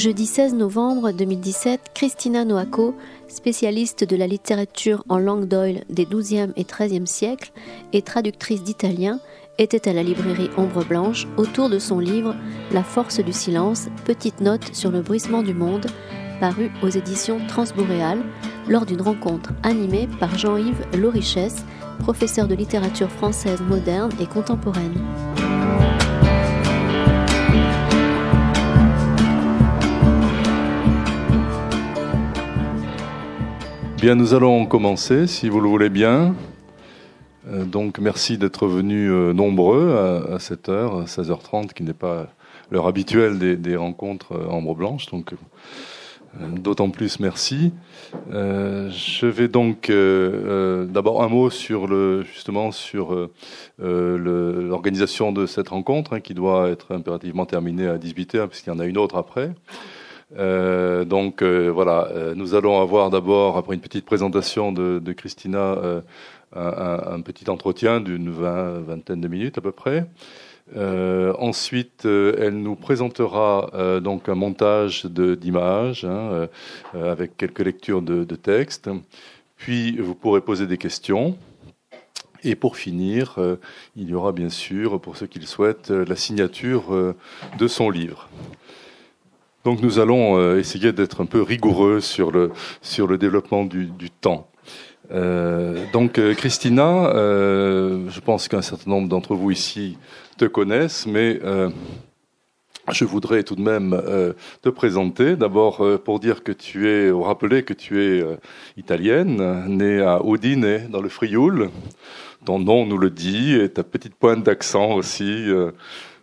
Jeudi 16 novembre 2017, Christina Noaco, spécialiste de la littérature en langue d'oil des XIIe et XIIIe siècles et traductrice d'italien, était à la librairie Ombre Blanche autour de son livre La force du silence, petite note sur le bruissement du monde, paru aux éditions Transboréal, lors d'une rencontre animée par Jean-Yves Lorichesse, professeur de littérature française moderne et contemporaine. Bien, nous allons commencer, si vous le voulez bien. Euh, donc, merci d'être venus euh, nombreux à, cette heure, 16h30, qui n'est pas l'heure habituelle des, rencontres euh, Ambre Blanche. Donc, d'autant plus merci. je vais donc d'abord un mot sur le justement sur l'organisation de cette rencontre, hein, qui doit être impérativement terminée à 18h, puisqu'il y en a une autre après. Euh, donc euh, voilà, euh, nous allons avoir d'abord, après une petite présentation de, Christina, un, un, petit entretien d'une vingtaine de minutes à peu près. ensuite, elle nous présentera donc un montage d'images hein, avec quelques lectures de, de textes. Puis vous pourrez poser des questions. Et pour finir, il y aura bien sûr, pour ceux qui le souhaitent, la signature de son livre. Donc nous allons euh, essayer d'être un peu rigoureux sur le, sur le développement du, du temps. Euh, donc euh, Christina, euh, je pense qu'un certain nombre d'entre vous ici te connaissent, mais je voudrais tout de même te présenter. D'abord pour dire que tu es, ou rappeler que tu es italienne, née à Udine, dans le Frioul. Ton nom nous le dit, et ta petite pointe d'accent aussi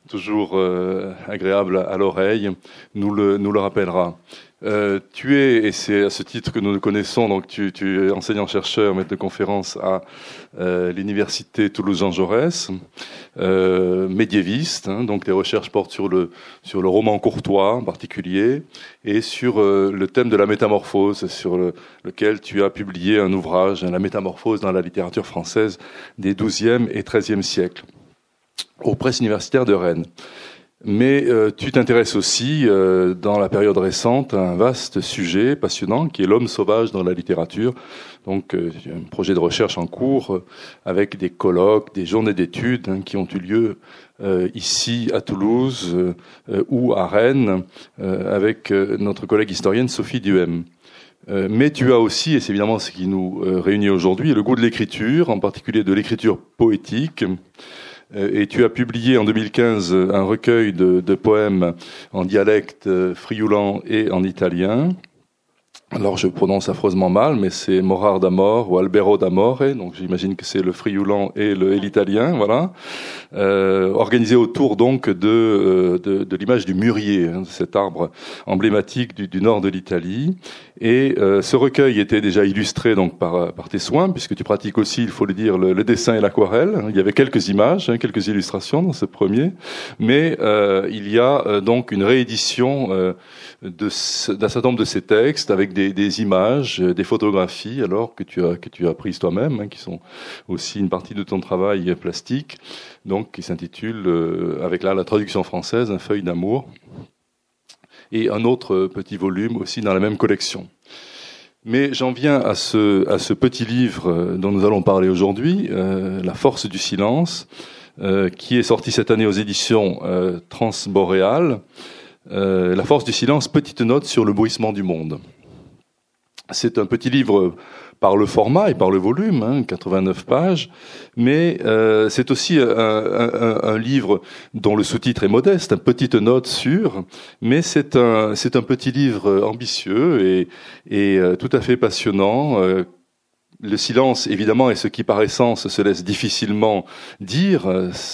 toujours euh, agréable à l'oreille, nous le, nous le rappellera. Euh, tu es, et c'est à ce titre que nous le connaissons, donc tu, es enseignant-chercheur, maître de conférence à euh, l'université Toulouse-Jean Jaurès, euh, médiéviste, hein, donc tes recherches portent sur le, sur le roman courtois en particulier, et sur le thème de la métamorphose, sur le, lequel tu as publié un ouvrage, La métamorphose dans la littérature française des XIIe et XIIIe siècles aux presses universitaires de Rennes. Mais euh, tu t'intéresses aussi, euh, dans la période récente, à un vaste sujet passionnant qui est l'homme sauvage dans la littérature. Donc, euh, un projet de recherche en cours avec des colloques, des journées d'études hein, qui ont eu lieu ici à Toulouse ou à Rennes avec notre collègue historienne Sophie Duhem. Mais tu as aussi, et c'est évidemment ce qui nous réunit aujourd'hui, le goût de l'écriture, en particulier de l'écriture poétique. Euh, et tu as publié en 2015 un recueil de, poèmes en dialecte euh, frioulant et en italien. Alors je prononce affreusement mal, mais c'est Morar d'Amor ou Albero d'Amore, donc j'imagine que c'est le frioulant et l'italien, voilà. Euh, organisé autour donc de, euh, de, de l'image du mûrier, hein, cet arbre emblématique du, du nord de l'Italie. Et euh, ce recueil était déjà illustré donc par, par tes soins, puisque tu pratiques aussi, il faut le dire, le, dessin et l'aquarelle. Il y avait quelques images, hein, quelques illustrations dans ce premier, mais euh, il y a euh, donc une réédition d'un certain nombre de ces textes avec des, des, images, des photographies, alors que tu as que tu as prises toi-même, hein, qui sont aussi une partie de ton travail plastique, donc qui s'intitule avec là la traduction française, un feuille d'amour et un autre petit volume aussi dans la même collection. Mais j'en viens à ce, à ce petit livre dont nous allons parler aujourd'hui, euh, La force du silence, euh, qui est sorti cette année aux éditions euh, Transboréal. Euh, La force du silence, petite note sur le bruissement du monde. C'est un petit livre par le format et par le volume, hein, 89 pages, mais euh, c'est aussi un, un, un, livre dont le sous-titre est modeste, une petite note sur, mais c'est un, c'est un petit livre ambitieux et, et euh, tout à fait passionnant. Euh, le silence, évidemment, est ce qui par essence se laisse difficilement dire.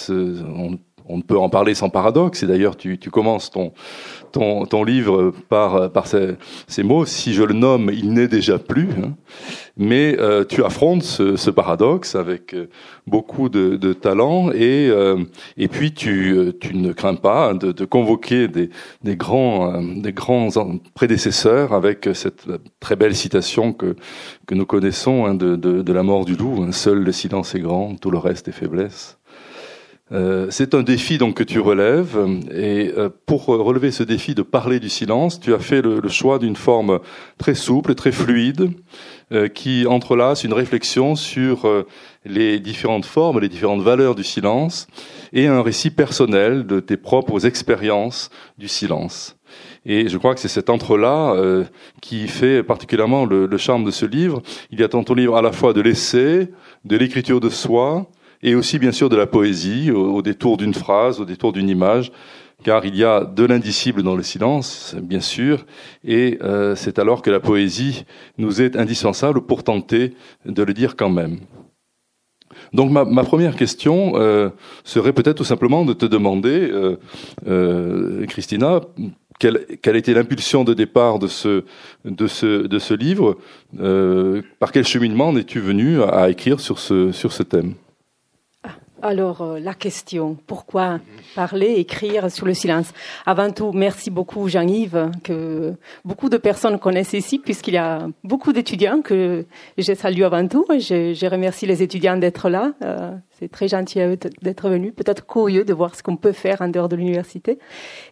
On, on ne peut en parler sans paradoxe. Et d'ailleurs, tu, tu commences ton, ton, ton, livre par, par ces, ces, mots. Si je le nomme, il n'est déjà plus. Hein. Mais euh, tu affrontes ce, ce, paradoxe avec euh, beaucoup de, de talent et, euh, et puis tu, euh, tu ne crains pas de, de convoquer des, des, grands, des grands prédécesseurs avec cette très belle citation que, que nous connaissons hein, de, de, de, la mort du loup. Seul le silence est grand, tout le reste est faiblesse. Euh, c'est un défi donc que tu relèves et euh, pour relever ce défi de parler du silence, tu as fait le, le choix d'une forme très souple, très fluide, euh, qui entrelace une réflexion sur les différentes formes, les différentes valeurs du silence et un récit personnel de tes propres expériences du silence. Et je crois que c'est cet entre-là euh, qui fait particulièrement le, le, charme de ce livre. Il y a dans ton livre à la fois de l'essai, de l'écriture de soi, et aussi bien sûr de la poésie, au, détour d'une phrase, au détour d'une image, car il y a de l'indicible dans le silence, bien sûr, et euh, c'est alors que la poésie nous est indispensable pour tenter de le dire quand même. Donc ma, ma première question euh, serait peut-être tout simplement de te demander, euh, euh, Christina, quelle, quelle, était l'impulsion de départ de ce, de ce, de ce livre? Euh, Par quel cheminement es-tu venu à, à, écrire sur ce, sur ce thème? Alors, euh, la question, pourquoi parler, écrire sur le silence? Avant tout, merci beaucoup Jean-Yves, que beaucoup de personnes connaissent ici, puisqu'il y a beaucoup d'étudiants que je salue avant tout. Je, je remercie les étudiants d'être là. Euh, c'est très gentil d'être venus, peut-être curieux de voir ce qu'on peut faire en dehors de l'université.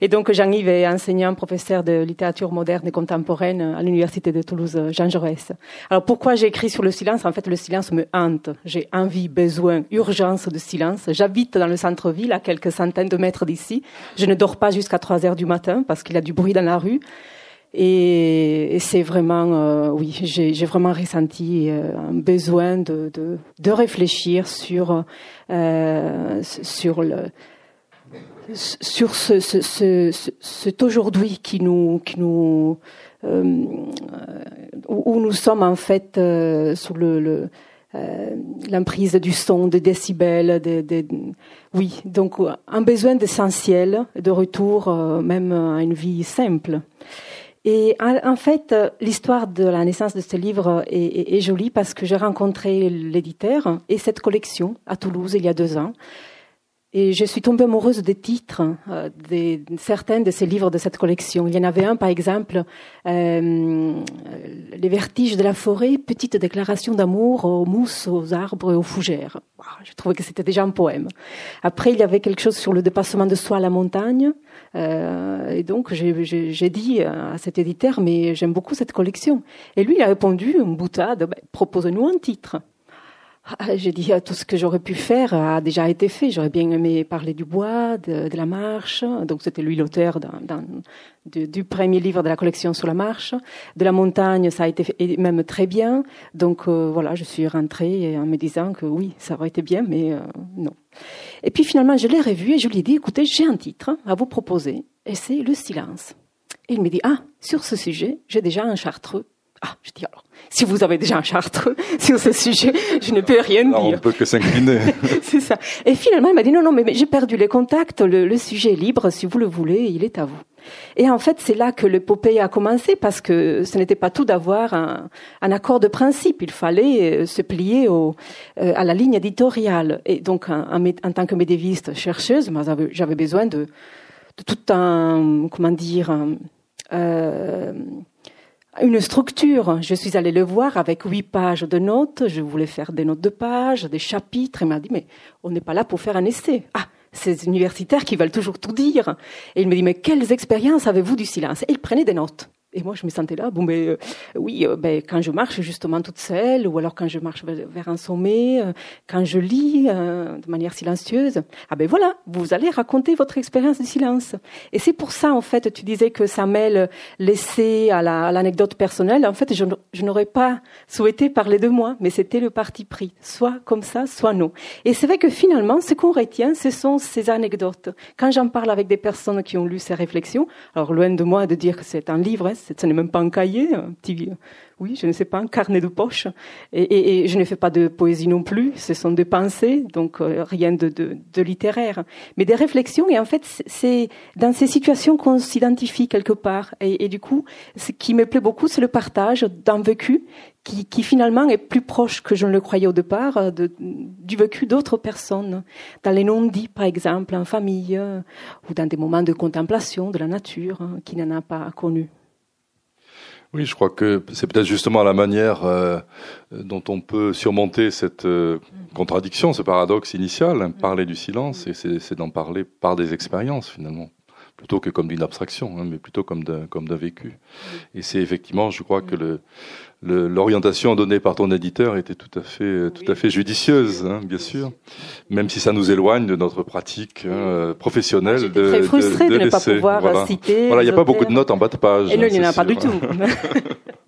Et donc Jean-Yves est enseignant, professeur de littérature moderne et contemporaine à l'université de Toulouse Jean Jaurès. Alors pourquoi j'ai écrit sur le silence? En fait, le silence me hante. J'ai envie, besoin, urgence de silence. J'habite dans le centre-ville, à quelques centaines de mètres d'ici. Je ne dors pas jusqu'à 3 heures du matin parce qu'il y a du bruit dans la rue. Et, c'est vraiment, euh, oui, j'ai vraiment ressenti euh, un besoin de, réfléchir sur euh, sur le sur ce, ce, ce, cet aujourd'hui où nous sommes en fait sous le, le l'emprise du son, des décibels, des, oui, donc un besoin d'essentiel, de retour même à une vie simple. Et en fait, l'histoire de la naissance de ce livre est jolie parce que j'ai rencontré l'éditeur et cette collection à Toulouse il y a deux ans. Et je suis tombée amoureuse des titres, euh, des, certains de ces livres de cette collection. Il y en avait un, par exemple, euh, Les vertiges de la forêt, petite déclaration d'amour aux mousses, aux arbres et aux fougères. je trouvais que c'était déjà un poème. Après, il y avait quelque chose sur le dépassement de soi à la montagne. Euh, et donc, j'ai dit à cet éditeur, mais j'aime beaucoup cette collection. Et lui, il a répondu, une boutade, ben, proposez-nous un titre. Ah, j'ai dit tout ce que j'aurais pu faire a déjà été fait. J'aurais bien aimé parler du bois, de, la marche. Donc c'était lui l'auteur du premier livre de la collection sur la marche. De la montagne, ça a été même très bien. Donc euh, voilà, je suis rentrée en me disant que oui, ça aurait été bien, mais euh, non. Et puis finalement, je l'ai revu et je lui ai dit, écoutez, j'ai un titre à vous proposer, et c'est le silence. Et il me dit, ah, sur ce sujet, j'ai déjà un chartreux. Ah, je dis alors si vous avez déjà un chartre sur ce sujet, je ne peux rien dire. On peut que s'incliner. c'est ça. Et finalement, il m'a dit non, non, mais, j'ai perdu les contacts. Le, le, sujet est libre. Si vous le voulez, il est à vous. Et en fait, c'est là que l'épopée a commencé parce que ce n'était pas tout d'avoir un, un, accord de principe. Il fallait euh, se plier au, euh, à la ligne éditoriale. Et donc, en, en tant que médiéviste chercheuse, j'avais besoin de, de, tout un, comment dire, euh, une structure. Je suis allée le voir avec huit pages de notes. Je voulais faire des notes de pages, des chapitres. Il m'a dit, mais on n'est pas là pour faire un essai. Ah, ces universitaires qui veulent toujours tout dire. Et il me dit, mais quelles expériences avez-vous du silence? Et il prenait des notes. Et moi, je me sentais là, bon, ben, euh, oui, euh, ben, quand je marche justement toute seule, ou alors quand je marche vers un sommet, euh, quand je lis de manière silencieuse, ah ben voilà, vous allez raconter votre expérience du silence. Et c'est pour ça, en fait, tu disais que ça mêle l'essai à l'anecdote personnelle. En fait, je, je n'aurais pas souhaité parler de moi, mais c'était le parti pris, soit comme ça, soit non. Et c'est vrai que finalement, ce qu'on retient, ce sont ces anecdotes. Quand j'en parle avec des personnes qui ont lu ces réflexions, alors loin de moi de dire que c'est un livre, hein, ce n'est même pas un cahier, un petit, oui, je ne sais pas, un carnet de poche. Et, je ne fais pas de poésie non plus, ce sont des pensées, donc euh, rien de, littéraire, mais des réflexions. Et en fait, c'est dans ces situations qu'on s'identifie quelque part. Et, du coup, ce qui me plaît beaucoup, c'est le partage d'un vécu qui, finalement est plus proche que je ne le croyais au départ euh, du vécu d'autres personnes, dans les non-dits par exemple, en famille, euh, ou dans des moments de contemplation de la nature, hein, qui n'en a pas connu. Oui, je crois que c'est peut-être justement la manière euh, dont on peut surmonter cette euh, contradiction, ce paradoxe initial, hein, parler du silence, et c'est d'en parler par des expériences finalement plutôt que comme d'une abstraction, hein, mais plutôt comme d'un comme d'un vécu. Et c'est effectivement, je crois que le l'orientation donnée par ton éditeur était tout à fait tout à fait judicieuse, hein, bien sûr, même si ça nous éloigne de notre pratique hein, professionnelle. de, très frustrée de, de, ne pas pouvoir voilà. citer. Voilà, il n'y a pas beaucoup de notes en bas de page. Et non, il n'y en a pas du tout.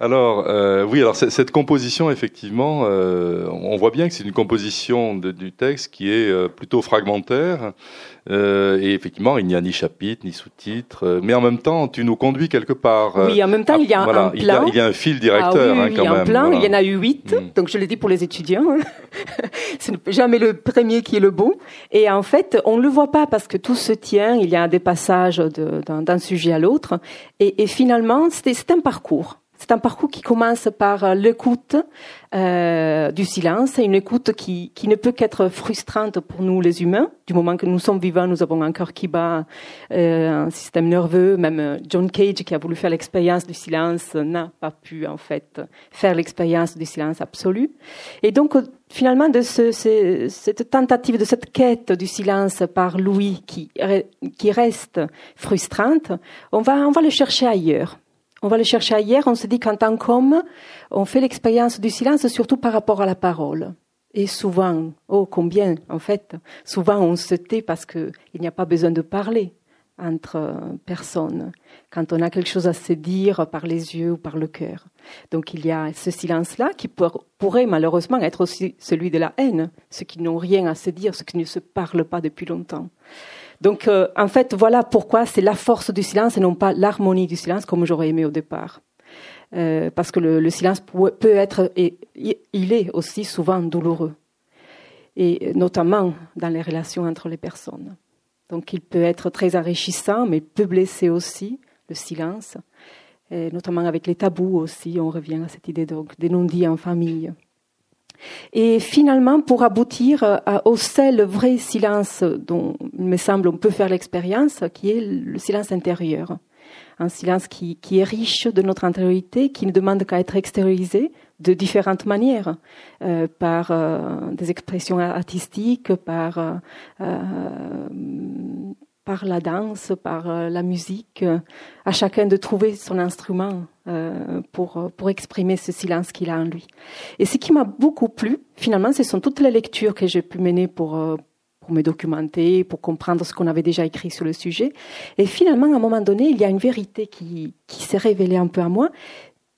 Alors euh, oui, alors cette composition effectivement, euh, on voit bien que c'est une composition de, du texte qui est euh, plutôt fragmentaire euh, et effectivement il n'y a ni chapitre ni sous-titres, euh, mais en même temps tu nous conduis quelque part. Oui, en même temps il y a voilà, un plan. Il y, a, il y a un fil directeur ah, oui, hein, quand il y a même. un plan. voilà. Il y en a eu huit, Mm. donc je le dis pour les étudiants. c'est jamais le premier qui est le bon. Et en fait, on ne le voit pas parce que tout se tient. Il y a des passages d'un sujet à l'autre, et, et finalement c'est un parcours. C'est un parcours qui commence par euh, l'écoute euh, du silence, une écoute qui, qui ne peut qu'être frustrante pour nous les humains. Du moment que nous sommes vivants, nous avons un cœur qui bat, euh, un système nerveux. Même euh, John Cage, qui a voulu faire l'expérience du silence, n'a pas pu en fait faire l'expérience du silence absolu. Et donc euh, finalement, de ce, ce- cette tentative, de cette quête du silence par Louis, qui, qui reste frustrante, on va, on va le chercher ailleurs. On va le chercher ailleurs. On se dit qu'en tant qu'homme, on fait l'expérience du silence surtout par rapport à la parole. Et souvent, oh combien en fait, souvent on se tait parce que il n'y a pas besoin de parler entre personnes quand on a quelque chose à se dire par les yeux ou par le cœur. Donc il y a ce silence-là qui pour- pourrait malheureusement être aussi celui de la haine, ceux qui n'ont rien à se dire, ceux qui ne se parlent pas depuis longtemps. Donc, euh, en fait, voilà pourquoi c'est la force du silence et non pas l'harmonie du silence, comme j'aurais aimé au départ. Euh, parce que le, le silence peut être, et il est aussi souvent douloureux, et notamment dans les relations entre les personnes. Donc, il peut être très enrichissant, mais peut blesser aussi le silence, notamment avec les tabous aussi. On revient à cette idée donc des non-dits en famille. Et finalement, pour aboutir à- au seul vrai silence dont, il me semble, on peut faire l'expérience, qui est le silence intérieur. Un silence qui, qui est riche de notre intériorité, qui ne demande qu'à être extériorisé de différentes manières, euh, par euh, des expressions artistiques, par, euh, euh, par la danse, par euh, la musique, euh, à chacun de trouver son instrument euh, pour, pour exprimer ce silence qu'il a en lui. Et ce qui m'a beaucoup plu, finalement, ce sont toutes les lectures que j'ai pu mener pour, pour me documenter, pour comprendre ce qu'on avait déjà écrit sur le sujet. Et finalement, à un moment donné, il y a une vérité qui, qui s'est révélée un peu à moi,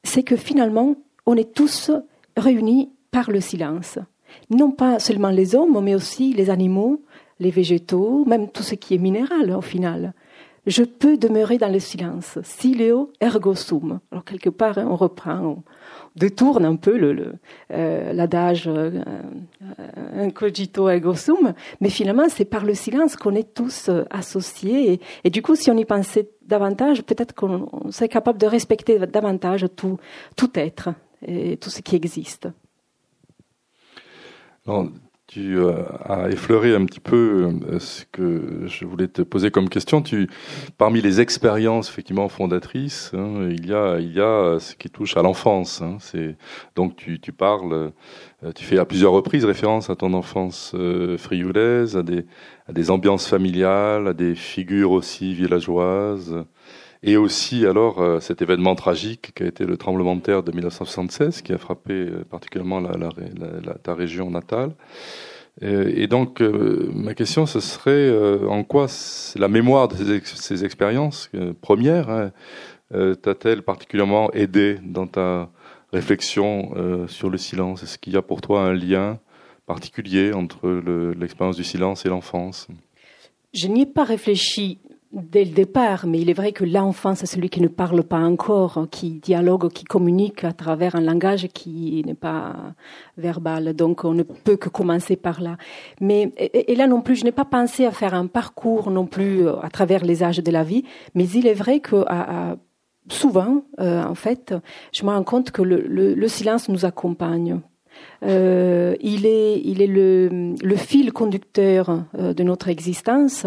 c'est que finalement, on est tous réunis par le silence. Non pas seulement les hommes, mais aussi les animaux, les végétaux, même tout ce qui est minéral au final. Je peux demeurer dans le silence. Sileo ergo sum. Alors quelque part, hein, on reprend, on détourne un peu le, le, euh, l'adage euh, euh, incogito ergo sum, mais finalement, c'est par le silence qu'on est tous euh, associés. Et, du coup, si on y pensait davantage, peut-être qu'on on serait capable de respecter davantage tout, tout être et tout ce qui existe. Tu euh, as effleuré un petit peu euh, ce que je voulais te poser comme question. Tu, parmi les expériences effectivement fondatrices, hein, il y a il y a ce qui touche à l'enfance. Hein, c'est donc tu, tu parles, euh, tu fais à plusieurs reprises référence à ton enfance frioulaise, à des à des ambiances familiales, à des figures aussi villageoises. Et aussi, alors, euh, cet événement tragique qui a été le tremblement de terre de 1976, qui a frappé euh, particulièrement ta région natale. Euh, et donc, ma question, ce serait en quoi la mémoire de ces, ex ces expériences premières hein, t'a-t-elle particulièrement aidé dans ta réflexion sur le silence? Est-ce qu'il y a pour toi un lien particulier entre l'expérience du silence et l'enfance? Je n'y ai pas réfléchi dès le départ, mais il est vrai que l'enfant, c'est celui qui ne parle pas encore, qui dialogue, qui communique à travers un langage qui n'est pas verbal. Donc, on ne peut que commencer par là. Mais, et, là non plus, je n'ai pas pensé à faire un parcours non plus à travers les âges de la vie, mais il est vrai que souvent, euh, en fait, je me rends compte que le, le, le silence nous accompagne euh, il est, il est le, le fil conducteur euh, de notre existence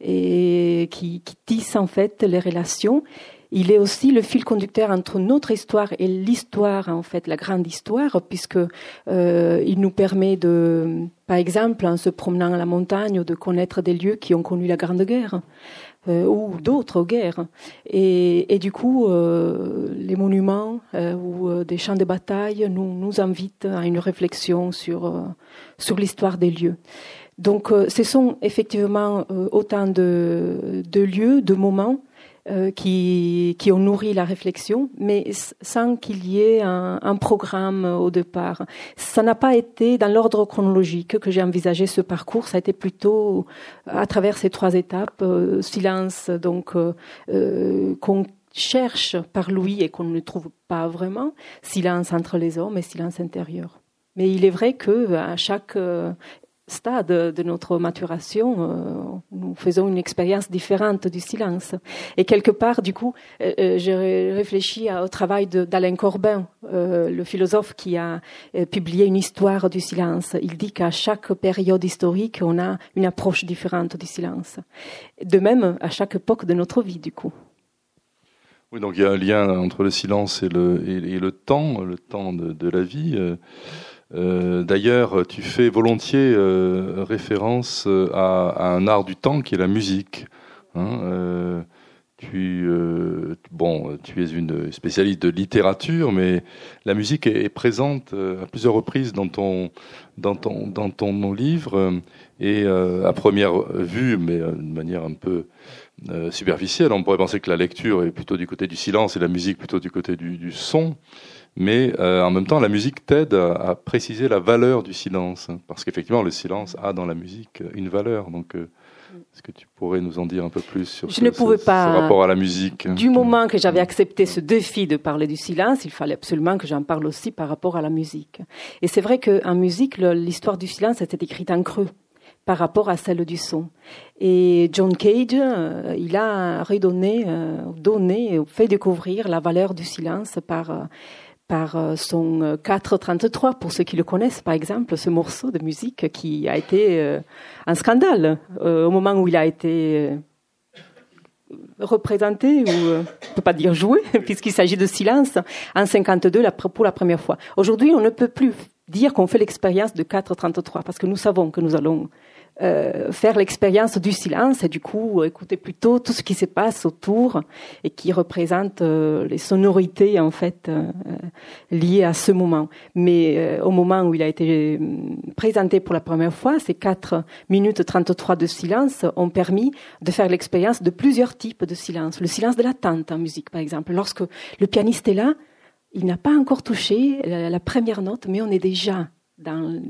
et qui, qui, tisse en fait les relations. il est aussi le fil conducteur entre notre histoire et l'histoire, en fait, la grande histoire, puisque euh, il nous permet de, par exemple, en se promenant à la montagne, de connaître des lieux qui ont connu la Grande Guerre. Euh, ou d'autres guerres. Et, et, du coup, euh, les monuments euh, ou des champs de bataille nous, nous invitent à une réflexion sur, sur l'histoire des lieux. Donc, ce sont effectivement autant de, de lieux, de moments euh, qui, ont nourri la réflexion, mais sans qu'il y ait un, programme au départ. Ça n'a pas été dans l'ordre chronologique que j'ai envisagé ce parcours, ça a été plutôt à travers ces trois étapes, euh, silence, donc euh, qu'on cherche par Louis et qu'on ne trouve pas vraiment, silence entre les hommes et silence intérieur. Mais il est vrai que à chaque stade de notre maturation, euh, nous faisons une expérience différente du silence. Et quelque part, du coup, euh, euh j'ai réfléchi au travail d'Alain Corbin, le philosophe qui a publié une histoire du silence. Il dit qu'à chaque période historique, on a une approche différente du silence. De même, à chaque époque de notre vie, du coup. Oui, donc il y a un lien entre le silence et le, temps, le temps de la vie. Euh, d'ailleurs, tu fais volontiers euh, référence euh, à, un art du temps qui est la musique. Hein, tu, bon, tu es une spécialiste de littérature, mais la musique est, présente à plusieurs reprises dans ton, dans ton, dans ton livre. Et à première vue, mais de manière un peu superficielle, on pourrait penser que la lecture est plutôt du côté du silence et la musique plutôt du côté du, du son mais euh, en même temps, la musique t'aide à, préciser la valeur du silence, hein, parce qu'effectivement, le silence a dans la musique une valeur. Donc, euh, est-ce que tu pourrais nous en dire un peu plus sur Je ce, ne pouvais pas, rapport à la musique Du moment que j'avais accepté ce défi de parler du silence, il fallait absolument que j'en parle aussi par rapport à la musique. Et c'est vrai qu'en musique, l'histoire du silence était écrite en creux par rapport à celle du son. Et John Cage, euh, il a redonné, donné, fait découvrir la valeur du silence par par euh, son 433, euh, pour ceux qui le connaissent, par exemple, ce morceau de musique qui a été euh, un scandale au moment où il a été représenté, ou on ne peut pas dire joué, puisqu'il s'agit de silence, en 52 pour la première fois. Aujourd'hui, on ne peut plus dire qu'on fait l'expérience de 433, parce que nous savons que nous allons euh, faire l'expérience du silence et du coup écouter plutôt tout ce qui se passe autour et qui représente euh, les sonorités en fait euh, liées à ce moment. Mais au moment où il a été présenté pour la première fois, ces 4 minutes 33 de silence ont permis de faire l'expérience de plusieurs types de silence. Le silence de l'attente en musique par exemple. Lorsque le pianiste est là, il n'a pas encore touché la première note, mais on est déjà dans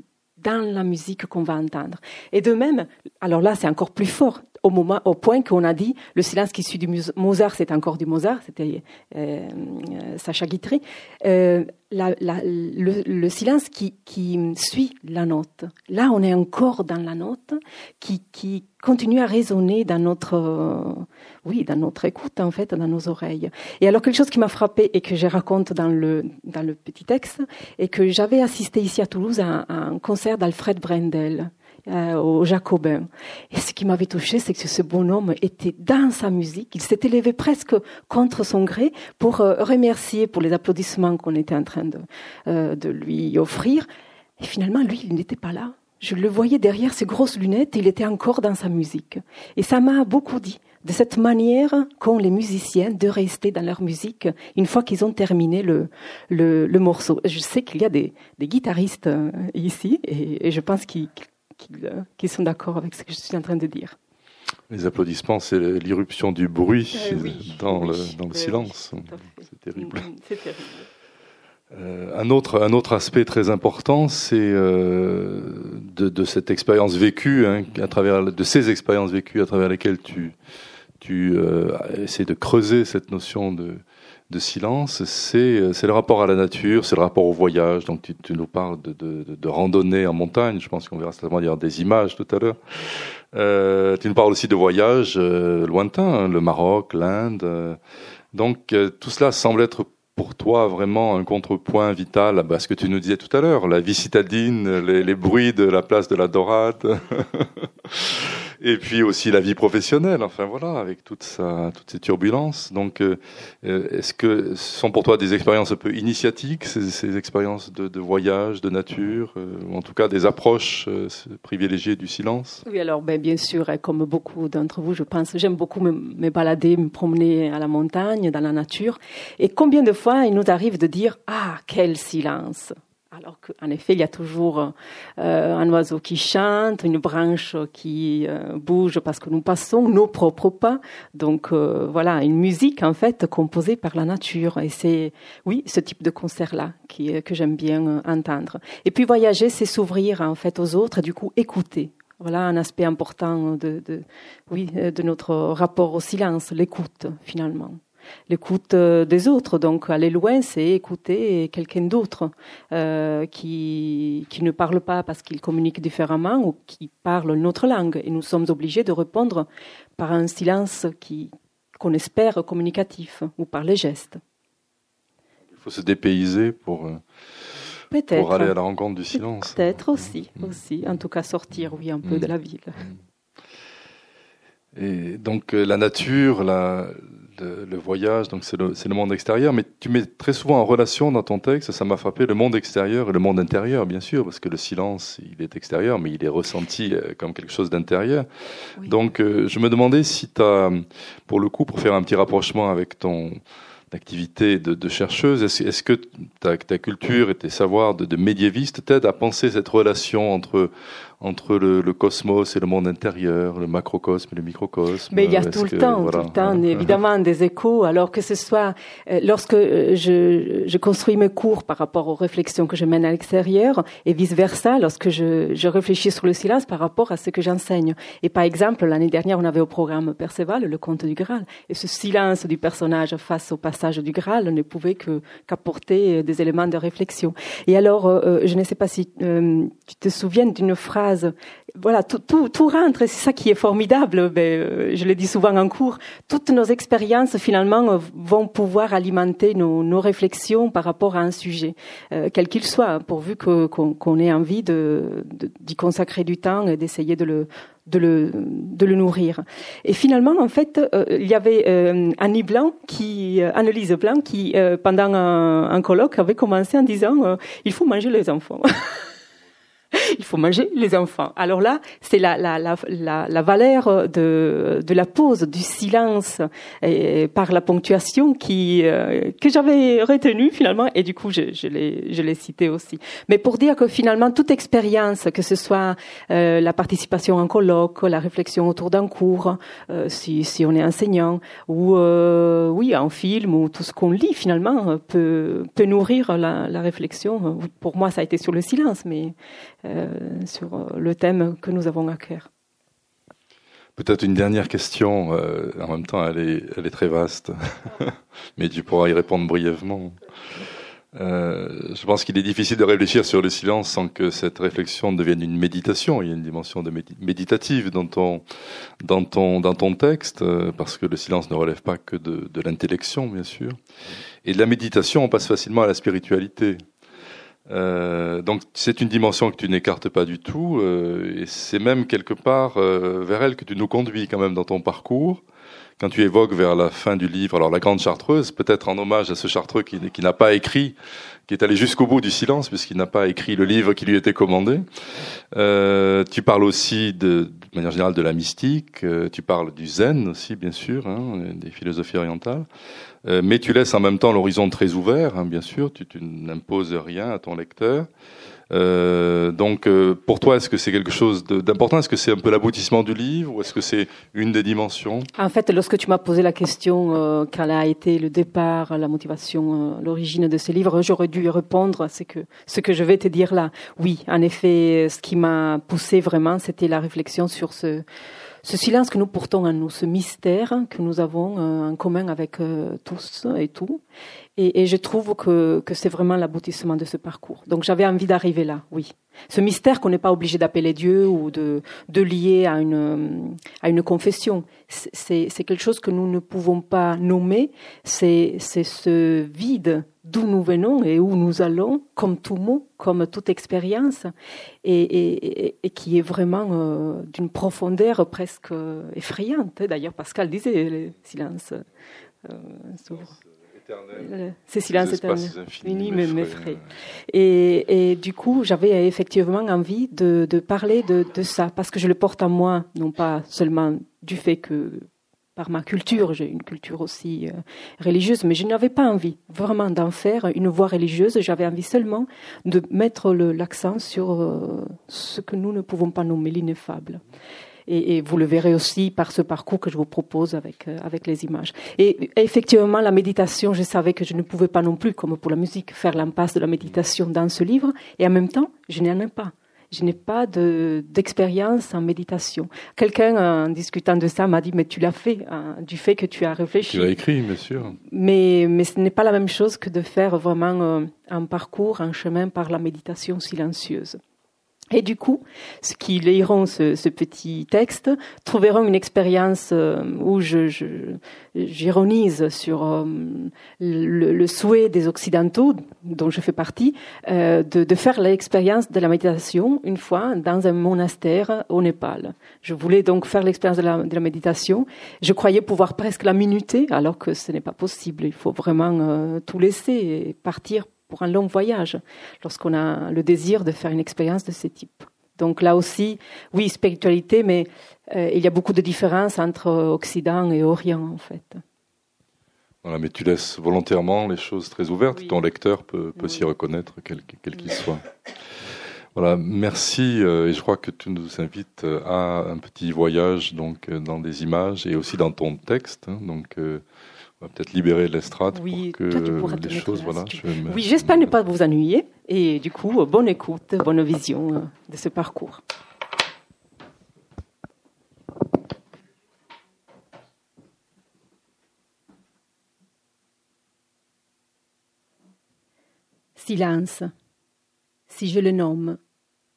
dans la musique qu'on va entendre. Et de même, alors là, c'est encore plus fort, au, moment, au point qu'on a dit le silence qui suit du Mozart, c'est encore du Mozart, c'était euh, euh Sacha Guitry. Euh, la, le, le, silence qui, qui, suit la note. Là, on est encore dans la note qui, qui continue à résonner dans notre, oui, dans notre écoute, en fait, dans nos oreilles. Et alors, quelque chose qui m'a frappé et que je raconte dans le, dans le petit texte, est que j'avais assisté ici à Toulouse à, un concert d'Alfred Brendel. Euh, au Jacobin. Et ce qui m'avait touché, c'est que ce bonhomme était dans sa musique. Il s'était levé presque contre son gré pour euh, remercier pour les applaudissements qu'on était en train de, euh, de lui offrir. Et finalement, lui, il n'était pas là. Je le voyais derrière ses grosses lunettes, il était encore dans sa musique. Et ça m'a beaucoup dit de cette manière qu'ont les musiciens de rester dans leur musique une fois qu'ils ont terminé le, le, le, morceau. Je sais qu'il y a des, des guitaristes ici et, et je pense qu'ils euh, qui, sont d'accord avec ce que je suis en train de dire. Les applaudissements, c'est l'irruption du bruit euh, dans, le, dans le silence. C'est terrible. Mm, c'est terrible. Euh, un, autre, un autre aspect très important, c'est euh, de, de, cette expérience vécue, hein, à travers, de ces expériences vécues à travers lesquelles tu, tu euh, essaies de creuser cette notion de, de silence, c'est le rapport à la nature, c'est le rapport au voyage. Donc tu, nous parles de, de, randonnée en montagne, je pense qu'on verra certainement des images tout à l'heure. Euh, tu nous parles aussi de voyages euh, lointains, hein, le Maroc, l'Inde. Euh. donc euh, tout cela semble être pour toi vraiment un contrepoint vital à ce que tu nous disais tout à l'heure, la vie citadine, les, bruits de la place de la Dorade. et puis aussi la vie professionnelle, enfin voilà, avec toute toutes ces turbulences. Donc, euh, euh, est-ce que ce sont pour toi des expériences un peu initiatiques, ces, ces expériences de, voyage, de nature, euh, ou en tout cas des approches privilégiées du silence? Oui, alors ben, bien sûr, hein, comme beaucoup d'entre vous, je pense, j'aime beaucoup me, balader, me promener à la montagne, dans la nature. Et combien de fois il nous arrive de dire Ah, quel silence alors qu'en effet, il y a toujours euh, un oiseau qui chante, une branche qui euh, bouge parce que nous passons nos propres pas. Donc euh, voilà, une musique en fait composée par la nature. Et c'est oui, ce type de concert-là que j'aime bien entendre. Et puis voyager, c'est s'ouvrir en fait aux autres et du coup écouter. Voilà un aspect important de oui de notre rapport au silence, l'écoute finalement l'écoute euh, des autres. Donc aller loin, c'est écouter quelqu'un d'autre euh, qui, qui ne parle pas parce qu'il communique différemment ou qui parle une autre langue. Et nous sommes obligés de répondre par un silence qui qu'on espère communicatif ou par les gestes. Il faut se dépayser pour, euh, pour aller à la rencontre du silence. Peut-être aussi, mmh. aussi. En tout cas, sortir, oui, un peu mmh. de la ville. Et donc la nature, la, le, voyage, donc c'est le, le, monde extérieur, mais tu mets très souvent en relation dans ton texte, ça m'a frappé, le monde extérieur et le monde intérieur, bien sûr, parce que le silence, il est extérieur, mais il est ressenti euh, comme quelque chose d'intérieur. Donc euh, je me demandais si tu as, pour le coup, pour faire un petit rapprochement avec ton activité de, de chercheuse, est-ce que ta, ta, culture et tes savoirs de, de médiéviste t'aident à penser cette relation entre entre le, le, cosmos et le monde intérieur, le macrocosme et le microcosme. Mais il y a tout le temps, tout le temps, évidemment, des échos. Alors que ce soit euh, lorsque euh, je, je, construis mes cours par rapport aux réflexions que je mène à l'extérieur, et vice versa, lorsque je, je, réfléchis sur le silence par rapport à ce que j'enseigne. Et par exemple, l'année dernière, on avait au programme Perceval le conte du Graal, et ce silence du personnage face au passage du Graal ne pouvait que qu'apporter des éléments de réflexion. Et alors, euh, je ne sais pas si tu te souviens d'une phrase voilà, tout, tout, tout rentre c'est ça qui est formidable. Ben, euh, je le dis souvent en cours. Toutes nos expériences finalement euh, vont pouvoir alimenter nos, réflexions par rapport à un sujet, euh, quel qu'il soit, hein, pourvu qu'on, ait envie de, d'y consacrer du temps et d'essayer de le, de de nourrir. Et finalement, en fait, il y avait Annie Blanc, qui, Annelise Blanc, qui, pendant un colloque, avait commencé en disant il faut manger les enfants. il faut manger les enfants. Alors là, c'est la, la, la, la, la valeur de, de la pause, du silence et par la ponctuation qui euh, que j'avais retenu finalement et du coup je, je l'ai cité aussi. Mais pour dire que finalement toute expérience, que ce soit euh, la participation en colloque, la réflexion autour d'un cours, euh, si si on est enseignant ou oui un film ou tout ce qu'on lit finalement peut peut nourrir la, la réflexion. Pour moi ça a été sur le silence, mais euh, sur euh, le thème que nous avons à cœur. Peut-être une dernière question, euh, en même temps elle est, très vaste, mais tu pourras y répondre brièvement. Euh, je pense qu'il est difficile de réfléchir sur le silence sans que cette réflexion devienne une méditation. Il y a une dimension méditative dans ton, texte, parce que le silence ne relève pas que de l'intellection, bien sûr. Et de la méditation, on passe facilement à la spiritualité. Euh, donc c'est une dimension que tu n'écartes pas du tout, euh, et c'est même quelque part euh, vers elle que tu nous conduis quand même dans ton parcours. Quand tu évoques vers la fin du livre, alors la grande chartreuse, peut-être en hommage à ce chartreux qui, n'a pas écrit, qui est allé jusqu'au bout du silence puisqu'il n'a pas écrit le livre qui lui était commandé. Euh, tu parles aussi de, de, manière générale de la mystique, euh, tu parles du zen aussi bien sûr, hein, des philosophies orientales. Euh, mais tu laisses en même temps l'horizon très ouvert, hein, bien sûr, tu, tu n'imposes rien à ton lecteur. Euh, donc, euh, pour toi, est-ce que c'est quelque chose d'important? Est-ce que c'est un peu l'aboutissement du livre ou est-ce que c'est une des dimensions? En fait, lorsque tu m'as posé la question, euh, quel a été le départ, la motivation, euh, l'origine de ce livre, j'aurais dû répondre. C'est que ce que je vais te dire là, oui, en effet, ce qui m'a poussé vraiment, c'était la réflexion sur ce ce silence que nous portons en nous, ce mystère que nous avons euh, en commun avec euh, tous et tout. Et, je trouve que c'est vraiment l'aboutissement de ce parcours. Donc j'avais envie d'arriver là, oui. Ce mystère qu'on n'est pas obligé d'appeler Dieu ou de, lier à une, confession. C'est quelque chose que nous ne pouvons pas nommer. C'est ce vide d'où nous venons et où nous allons, comme tout mot, comme toute expérience, et, qui est vraiment euh, d'une profondeur presque effrayante. D'ailleurs, Pascal disait le silence euh, ces silences éternels, fini mais m'effraient. Et, et, du coup, j'avais effectivement envie de, de parler de, de, ça, parce que je le porte en moi, non pas seulement du fait que par ma culture, j'ai une culture aussi euh, religieuse, mais je n'avais pas envie vraiment d'en faire une voie religieuse, j'avais envie seulement de mettre l'accent sur euh, ce que nous ne pouvons pas nommer l'ineffable. Et, et, vous le verrez aussi par ce parcours que je vous propose avec, euh, avec les images. Et effectivement, la méditation, je savais que je ne pouvais pas non plus, comme pour la musique, faire l'impasse de la méditation dans ce livre. Et en même temps, je n'en ai pas. Je n'ai pas d'expérience en méditation. Quelqu'un, en discutant de ça, m'a dit, mais tu l'as fait, hein, du fait que tu as réfléchi. Tu l'as écrit, bien sûr. Mais, mais ce n'est pas la même chose que de faire vraiment euh, un parcours, un chemin par la méditation silencieuse. Et du coup, ceux qui liront ce, ce petit texte trouveront une expérience euh, où je, j'ironise sur euh, le, le, souhait des Occidentaux, dont je fais partie, euh, de, de, faire l'expérience de la méditation une fois dans un monastère au Népal. Je voulais donc faire l'expérience de la, de la méditation. Je croyais pouvoir presque la minuter, alors que ce n'est pas possible. Il faut vraiment tout laisser et partir pour un long voyage, lorsqu'on a le désir de faire une expérience de ce type. Donc là aussi, oui, spiritualité, mais euh, il y a beaucoup de différences entre Occident et Orient, en fait. Voilà, mais tu laisses volontairement les choses très ouvertes. Ton lecteur peut, peut s'y reconnaître, quel qu'il soit. Voilà, merci. Euh, et je crois que tu nous invites à un petit voyage donc dans des images et aussi dans ton texte. Hein, donc euh, va peut-être libérer l'estrade oui, pour que les choses, voilà. Oui, j'espère ne pas vous ennuyer. Et du coup, bonne écoute, bonne vision euh, de ce parcours. Silence. Si je le nomme,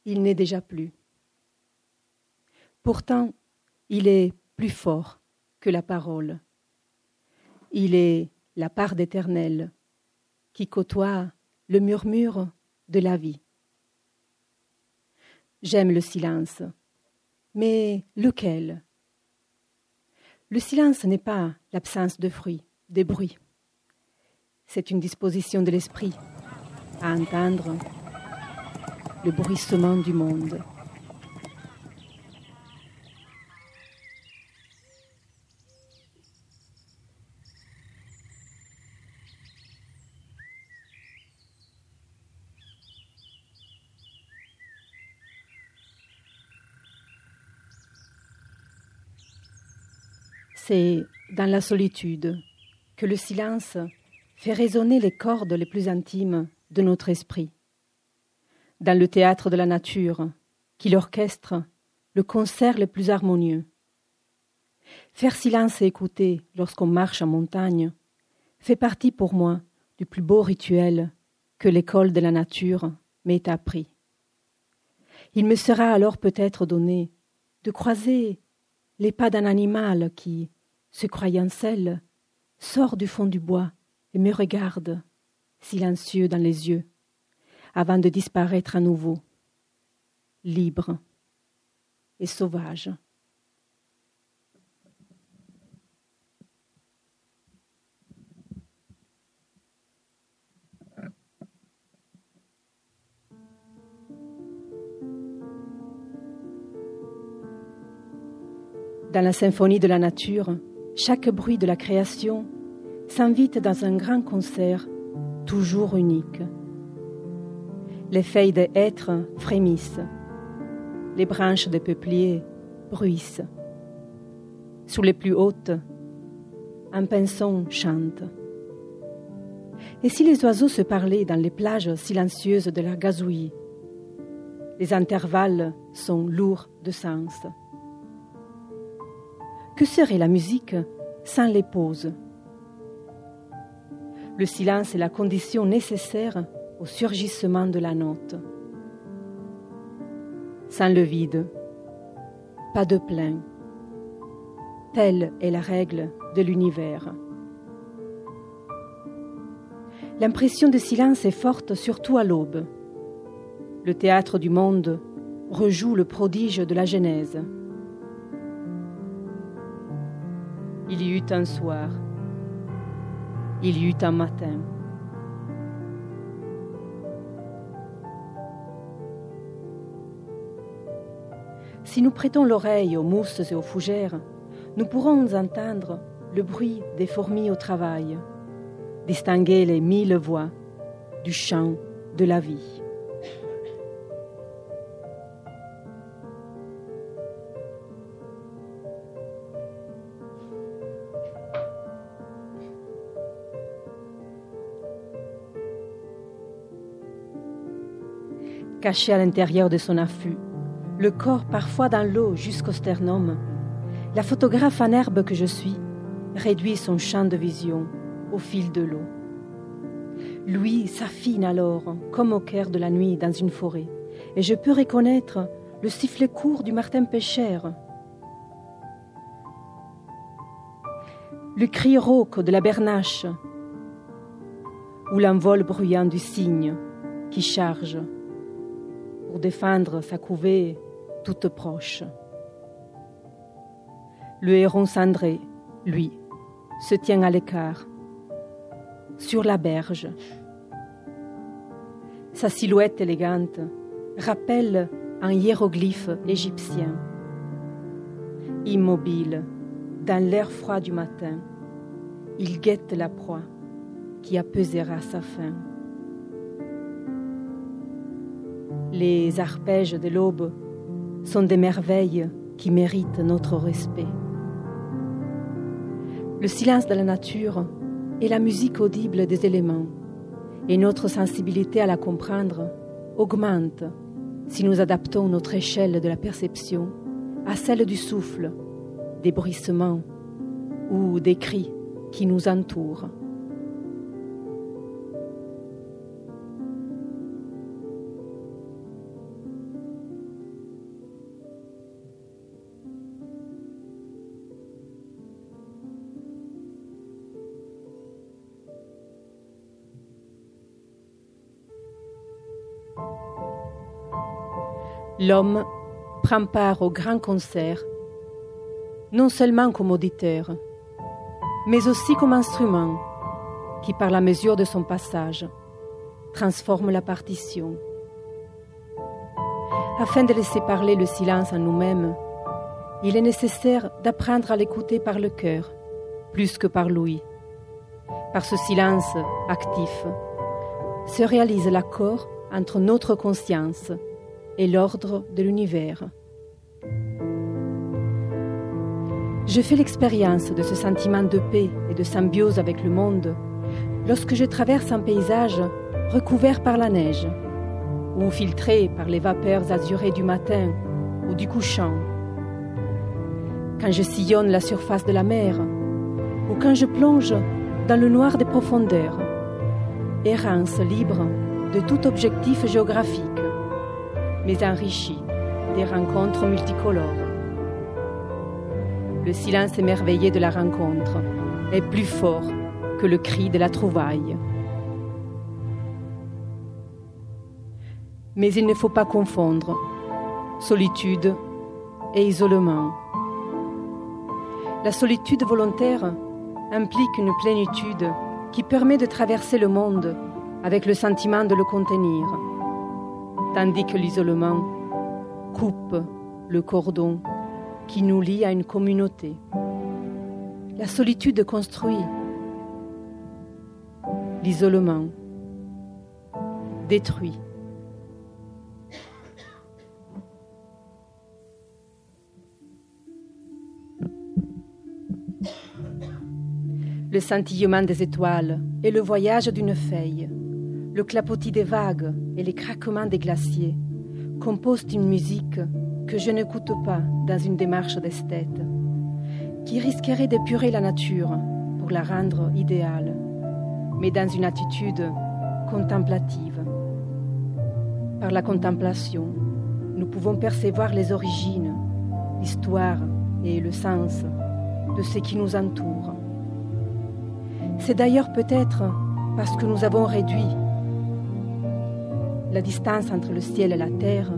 il n'est déjà plus. Pourtant, il est plus fort que la parole. Il est la part d'éternel qui côtoie le murmure de la vie. J'aime le silence, mais lequel? Le silence n'est pas l'absence de fruits, des bruits. C'est une disposition de l'esprit à entendre le bruissement du monde. C'est dans la solitude que le silence fait résonner les cordes les plus intimes de notre esprit. Dans le théâtre de la nature, qui l'orchestre le concert le plus harmonieux. Faire silence et écouter lorsqu'on marche en montagne fait partie pour moi du plus beau rituel que l'école de la nature m'ait appris. Il me sera alors peut-être donné de croiser les pas d'un animal qui, se croyant seul, sort du fond du bois et me regarde, silencieux dans les yeux, avant de disparaître à nouveau, libre et sauvage. Dans la symphonie de la nature, chaque bruit de la création s'invite dans un grand concert toujours unique. Les feuilles des hêtres frémissent, les branches des peupliers bruissent. Sous les plus hautes, un pinson chante. Et si les oiseaux se parlaient dans les plages silencieuses de la gazouille, les intervalles sont lourds de sens. Que serait la musique sans les pauses? Le silence est la condition nécessaire au surgissement de la note. sans le vide. Pas de plein. Telle est la règle de l'univers. L'impression de silence est forte surtout à l'aube. Le théâtre du monde rejoue le prodige de la Genèse. Il y eut un soir, il y eut un matin. Si nous prêtons l'oreille aux mousses et aux fougères, nous pourrons entendre le bruit des fourmis au travail, distinguer les mille voix du chant de la vie. Caché à l'intérieur de son affût, le corps parfois dans l'eau jusqu'au sternum, la photographe en herbe que je suis réduit son champ de vision au fil de l'eau. Lui s'affine alors comme au cœur de la nuit dans une forêt, et je peux reconnaître le sifflet court du martin pêcheur, le cri rauque de la bernache, ou l'envol bruyant du cygne qui charge pour défendre sa couvée toute proche. Le héron cendré, lui, se tient à l'écart, sur la berge. Sa silhouette élégante rappelle un hiéroglyphe égyptien. Immobile, dans l'air froid du matin, il guette la proie qui apaisera sa faim. Les arpèges de l'aube sont des merveilles qui méritent notre respect. Le silence de la nature est la musique audible des éléments, et notre sensibilité à la comprendre augmente si nous adaptons notre échelle de la perception à celle du souffle, des bruissements ou des cris qui nous entourent. L'homme prend part au grand concert, non seulement comme auditeur, mais aussi comme instrument qui, par la mesure de son passage, transforme la partition. Afin de laisser parler le silence en nous-mêmes, il est nécessaire d'apprendre à l'écouter par le cœur, plus que par l'ouïe. Par ce silence actif se réalise l'accord entre notre conscience et l'ordre de l'univers. Je fais l'expérience de ce sentiment de paix et de symbiose avec le monde lorsque je traverse un paysage recouvert par la neige ou filtré par les vapeurs azurées du matin ou du couchant. Quand je sillonne la surface de la mer ou quand je plonge dans le noir des profondeurs, errance libre de tout objectif géographique mais enrichi des rencontres multicolores. Le silence émerveillé de la rencontre est plus fort que le cri de la trouvaille. Mais il ne faut pas confondre solitude et isolement. La solitude volontaire implique une plénitude qui permet de traverser le monde avec le sentiment de le contenir tandis que l'isolement coupe le cordon qui nous lie à une communauté. La solitude construit, l'isolement détruit. Le scintillement des étoiles et le voyage d'une feuille le clapotis des vagues et les craquements des glaciers composent une musique que je n'écoute pas dans une démarche d'esthète, qui risquerait d'épurer la nature pour la rendre idéale, mais dans une attitude contemplative. Par la contemplation, nous pouvons percevoir les origines, l'histoire et le sens de ce qui nous entoure. C'est d'ailleurs peut-être parce que nous avons réduit la distance entre le ciel et la terre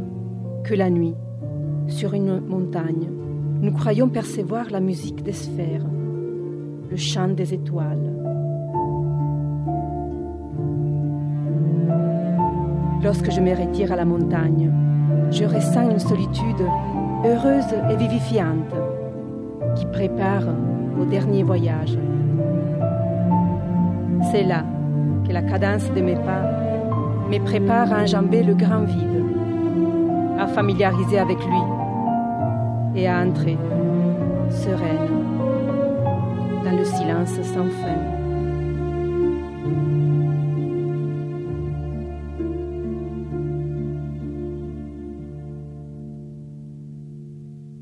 que la nuit, sur une montagne, nous croyons percevoir la musique des sphères, le chant des étoiles. Lorsque je me retire à la montagne, je ressens une solitude heureuse et vivifiante qui prépare au dernier voyage. C'est là que la cadence de mes pas me prépare à enjamber le grand vide, à familiariser avec lui et à entrer sereine dans le silence sans fin.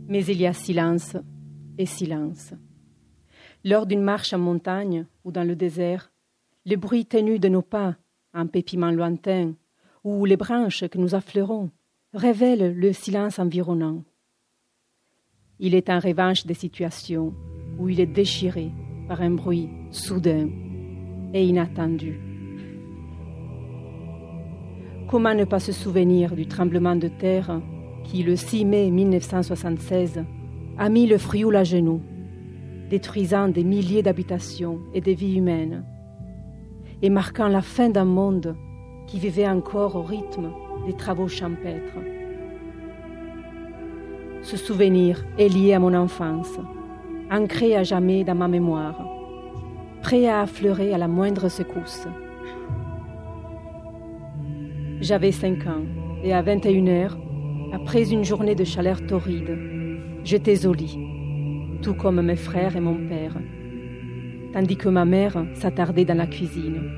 Mais il y a silence et silence. Lors d'une marche en montagne ou dans le désert, le bruit ténu de nos pas, un pépiment lointain, ou les branches que nous affleurons, révèlent le silence environnant. Il est en revanche des situations où il est déchiré par un bruit soudain et inattendu. Comment ne pas se souvenir du tremblement de terre qui, le 6 mai 1976, a mis le Frioul à genoux, détruisant des milliers d'habitations et des vies humaines, et marquant la fin d'un monde qui vivait encore au rythme des travaux champêtres. Ce souvenir est lié à mon enfance, ancré à jamais dans ma mémoire, prêt à affleurer à la moindre secousse. J'avais cinq ans et à 21 heures, après une journée de chaleur torride, j'étais au lit, tout comme mes frères et mon père, tandis que ma mère s'attardait dans la cuisine.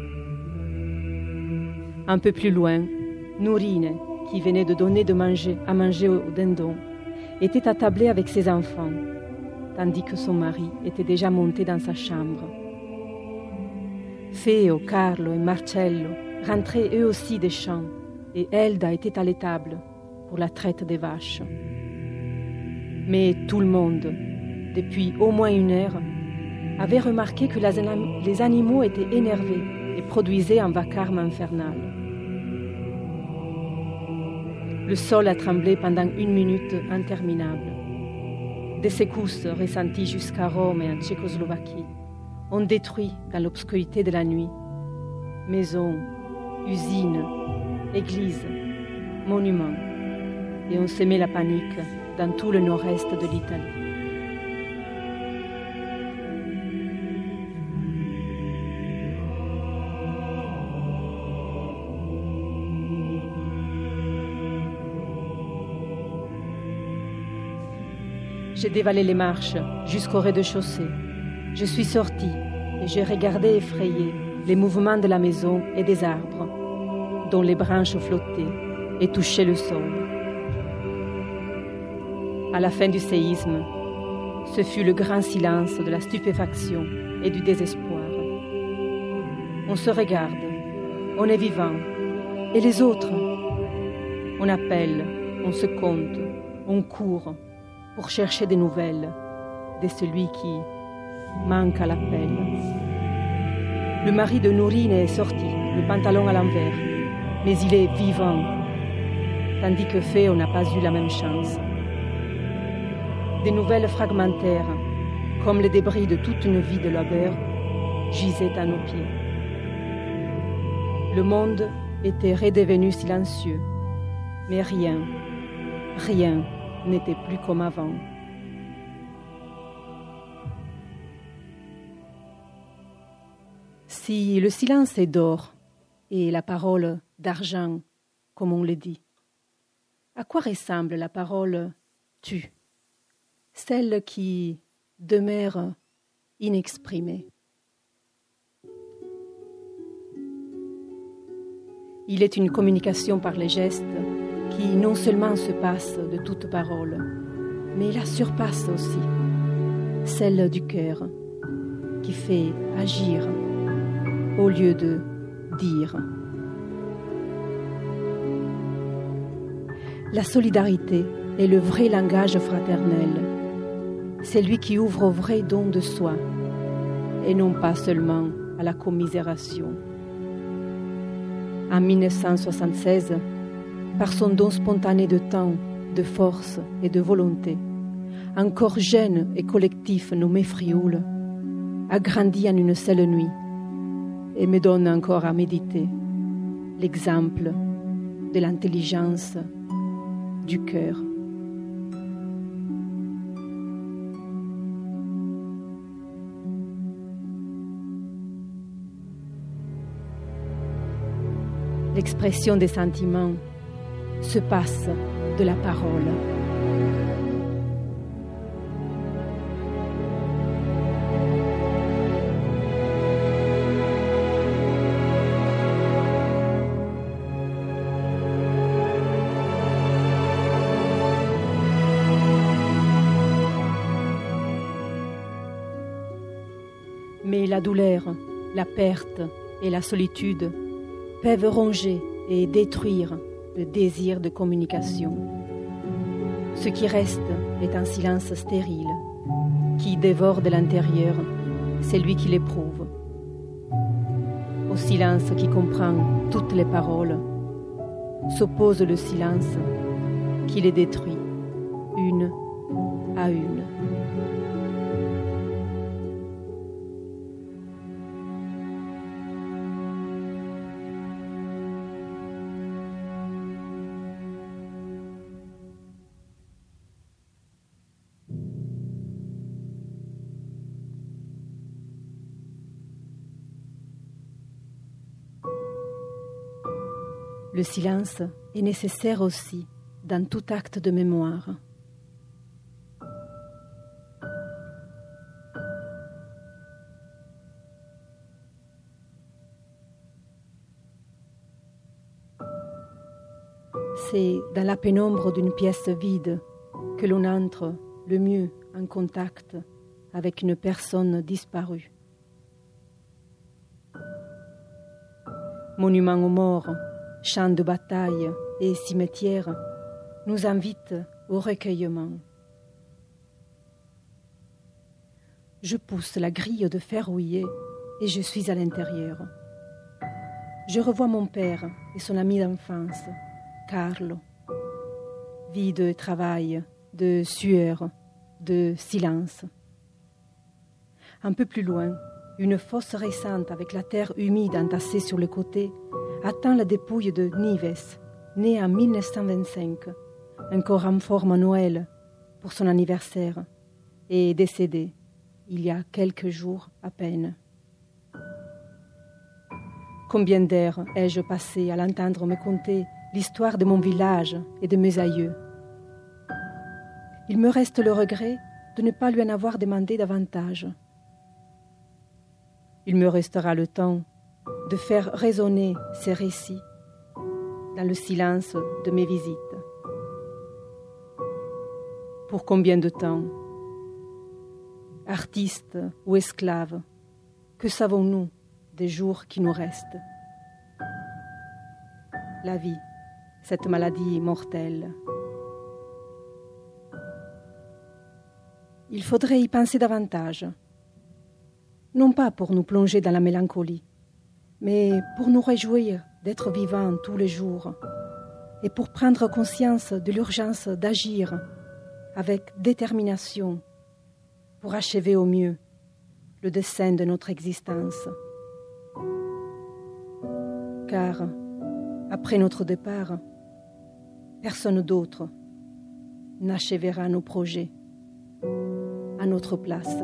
Un peu plus loin, Nourine, qui venait de donner de manger à manger au dindon, était attablée avec ses enfants, tandis que son mari était déjà monté dans sa chambre. Feo, Carlo et Marcello rentraient eux aussi des champs, et Elda était à l'étable pour la traite des vaches. Mais tout le monde, depuis au moins une heure, avait remarqué que les animaux étaient énervés et produisaient un vacarme infernal. Le sol a tremblé pendant une minute interminable. Des secousses ressenties jusqu'à Rome et en Tchécoslovaquie ont détruit dans l'obscurité de la nuit maisons, usines, églises, monuments et on semait la panique dans tout le nord-est de l'Italie. J'ai dévalé les marches jusqu'au rez-de-chaussée. Je suis sortie et j'ai regardé effrayé les mouvements de la maison et des arbres, dont les branches flottaient et touchaient le sol. À la fin du séisme, ce fut le grand silence de la stupéfaction et du désespoir. On se regarde, on est vivant, et les autres? On appelle, on se compte, on court pour chercher des nouvelles de celui qui manque à l'appel. Le mari de Nourine est sorti, le pantalon à l'envers, mais il est vivant, tandis que Fée, n'a pas eu la même chance des nouvelles fragmentaires, comme les débris de toute une vie de labeur, gisaient à nos pieds. Le monde était redevenu silencieux, mais rien, rien n'était plus comme avant. Si le silence est d'or et la parole d'argent, comme on le dit, à quoi ressemble la parole tu celle qui demeure inexprimée? Il est une communication par les gestes qui non seulement se passe de toute parole, mais la surpasse aussi, celle du cœur, qui fait agir au lieu de dire. La solidarité est le vrai langage fraternel. C'est lui qui ouvre au vrai don de soi et non pas seulement à la commisération. En 1976, par son don spontané de temps, de force et de volonté, un corps jeune et collectif nommé Frioul a grandi en une seule nuit et me donne encore à méditer l'exemple de l'intelligence du cœur. L'expression des sentiments se passe de la parole. Mais la douleur, la perte et la solitude peuvent ronger et détruire le désir de communication. Ce qui reste est un silence stérile qui dévore de l'intérieur celui qui l'éprouve. Au silence qui comprend toutes les paroles s'oppose le silence qui les détruit Le silence est nécessaire aussi dans tout acte de mémoire. C'est dans la pénombre d'une pièce vide que l'on entre le mieux en contact avec une personne disparue. Monument aux morts, champs de bataille et cimetières nous invitent au recueillement. Je pousse la grille de fer rouillé et je suis à l'intérieur. Je revois mon père et son ami d'enfance, Carlo. Vie de travail, de sueur, de silence. Un peu plus loin, une fosse récente avec la terre humide entassée sur le côté atteint la dépouille de Nives, né en 1925, encore en forme à Noël pour son anniversaire, et décédé il y a quelques jours à peine. Combien d'heures ai-je passé à l'entendre me conter l'histoire de mon village et de mes aïeux? Il me reste le regret de ne pas lui en avoir demandé davantage. Il me restera le temps de faire résonner ces récits dans le silence de mes visites. Pour combien de temps Artistes ou esclaves, que savons-nous des jours qui nous restent? La vie, cette maladie mortelle. Il faudrait y penser davantage, non pas pour nous plonger dans la mélancolie, mais pour nous réjouir d'être vivants tous les jours et pour prendre conscience de l'urgence d'agir avec détermination pour achever au mieux le dessein de notre existence. Car, après notre départ, personne d'autre n'achèvera nos projets à notre place.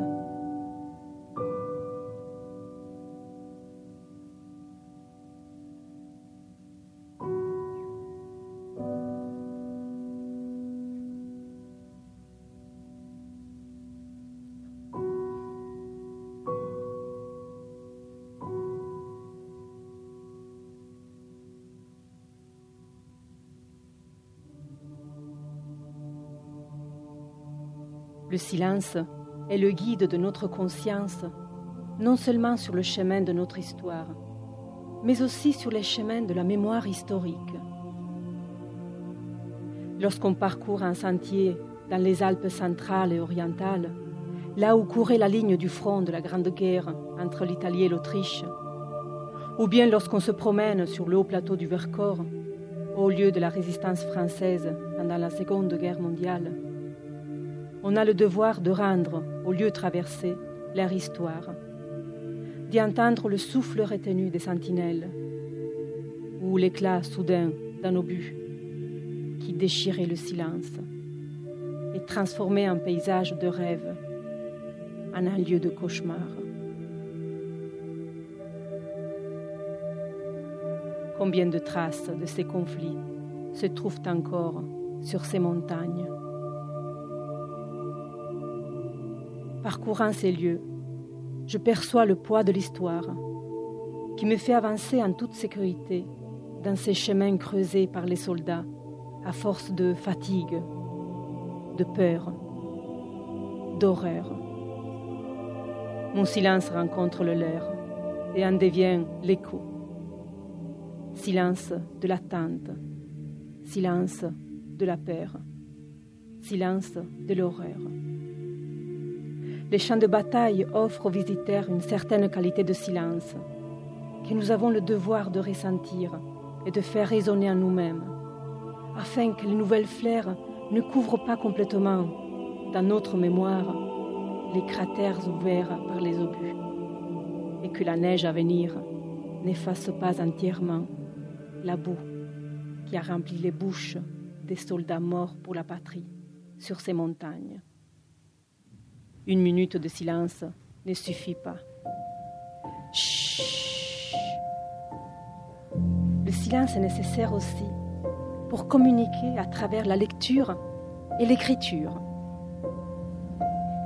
Le silence est le guide de notre conscience, non seulement sur le chemin de notre histoire, mais aussi sur les chemins de la mémoire historique. lorsqu'on parcourt un sentier dans les Alpes centrales et orientales, là où courait la ligne du front de la Grande Guerre entre l'Italie et l'Autriche, ou bien lorsqu'on se promène sur le haut plateau du Vercors, au lieu de la résistance française pendant la Seconde Guerre mondiale, on a le devoir de rendre au lieu traversé leur histoire, d'y entendre le souffle retenu des sentinelles, ou l'éclat soudain d'un obus qui déchirait le silence et transformait un paysage de rêve en un lieu de cauchemar. Combien de traces de ces conflits se trouvent encore sur ces montagnes? Parcourant ces lieux, je perçois le poids de l'histoire qui me fait avancer en toute sécurité dans ces chemins creusés par les soldats à force de fatigue, de peur, d'horreur. Mon silence rencontre le leur et en devient l'écho. Silence de l'attente, silence de la peur, silence de l'horreur. Les champs de bataille offrent aux visiteurs une certaine qualité de silence que nous avons le devoir de ressentir et de faire résonner en nous-mêmes afin que les nouvelles fleurs ne couvrent pas complètement, dans notre mémoire, les cratères ouverts par les obus, et que la neige à venir n'efface pas entièrement la boue qui a rempli les bouches des soldats morts pour la patrie sur ces montagnes. Une minute de silence ne suffit pas. Chut. Le silence est nécessaire aussi pour communiquer à travers la lecture et l'écriture.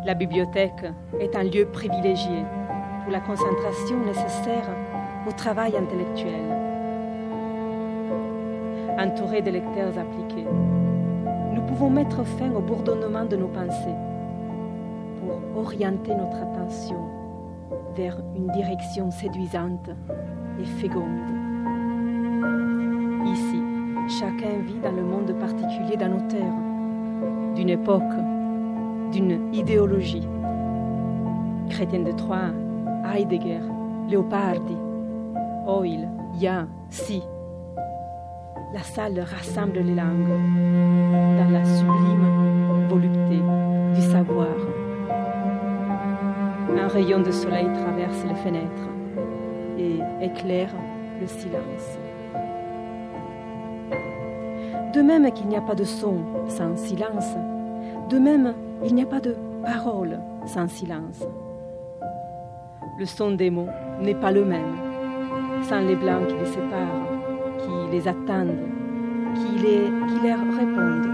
La bibliothèque est un lieu privilégié pour la concentration nécessaire au travail intellectuel. Entouré de lecteurs appliqués, nous pouvons mettre fin au bourdonnement de nos pensées orienter notre attention vers une direction séduisante et féconde. Ici, Chacun vit dans le monde particulier d'un auteur, d'une époque, d'une idéologie. Chrétien de Troyes, Heidegger, Leopardi, Hoyle, Ya, Si. La salle rassemble les langues dans la sublime rayon de soleil traverse les fenêtres et éclaire le silence. De même qu'il n'y a pas de son sans silence, de même il n'y a pas de parole sans silence. Le son des mots n'est pas le même, sans les blancs qui les séparent, qui les attendent, qui, les, qui leur répondent.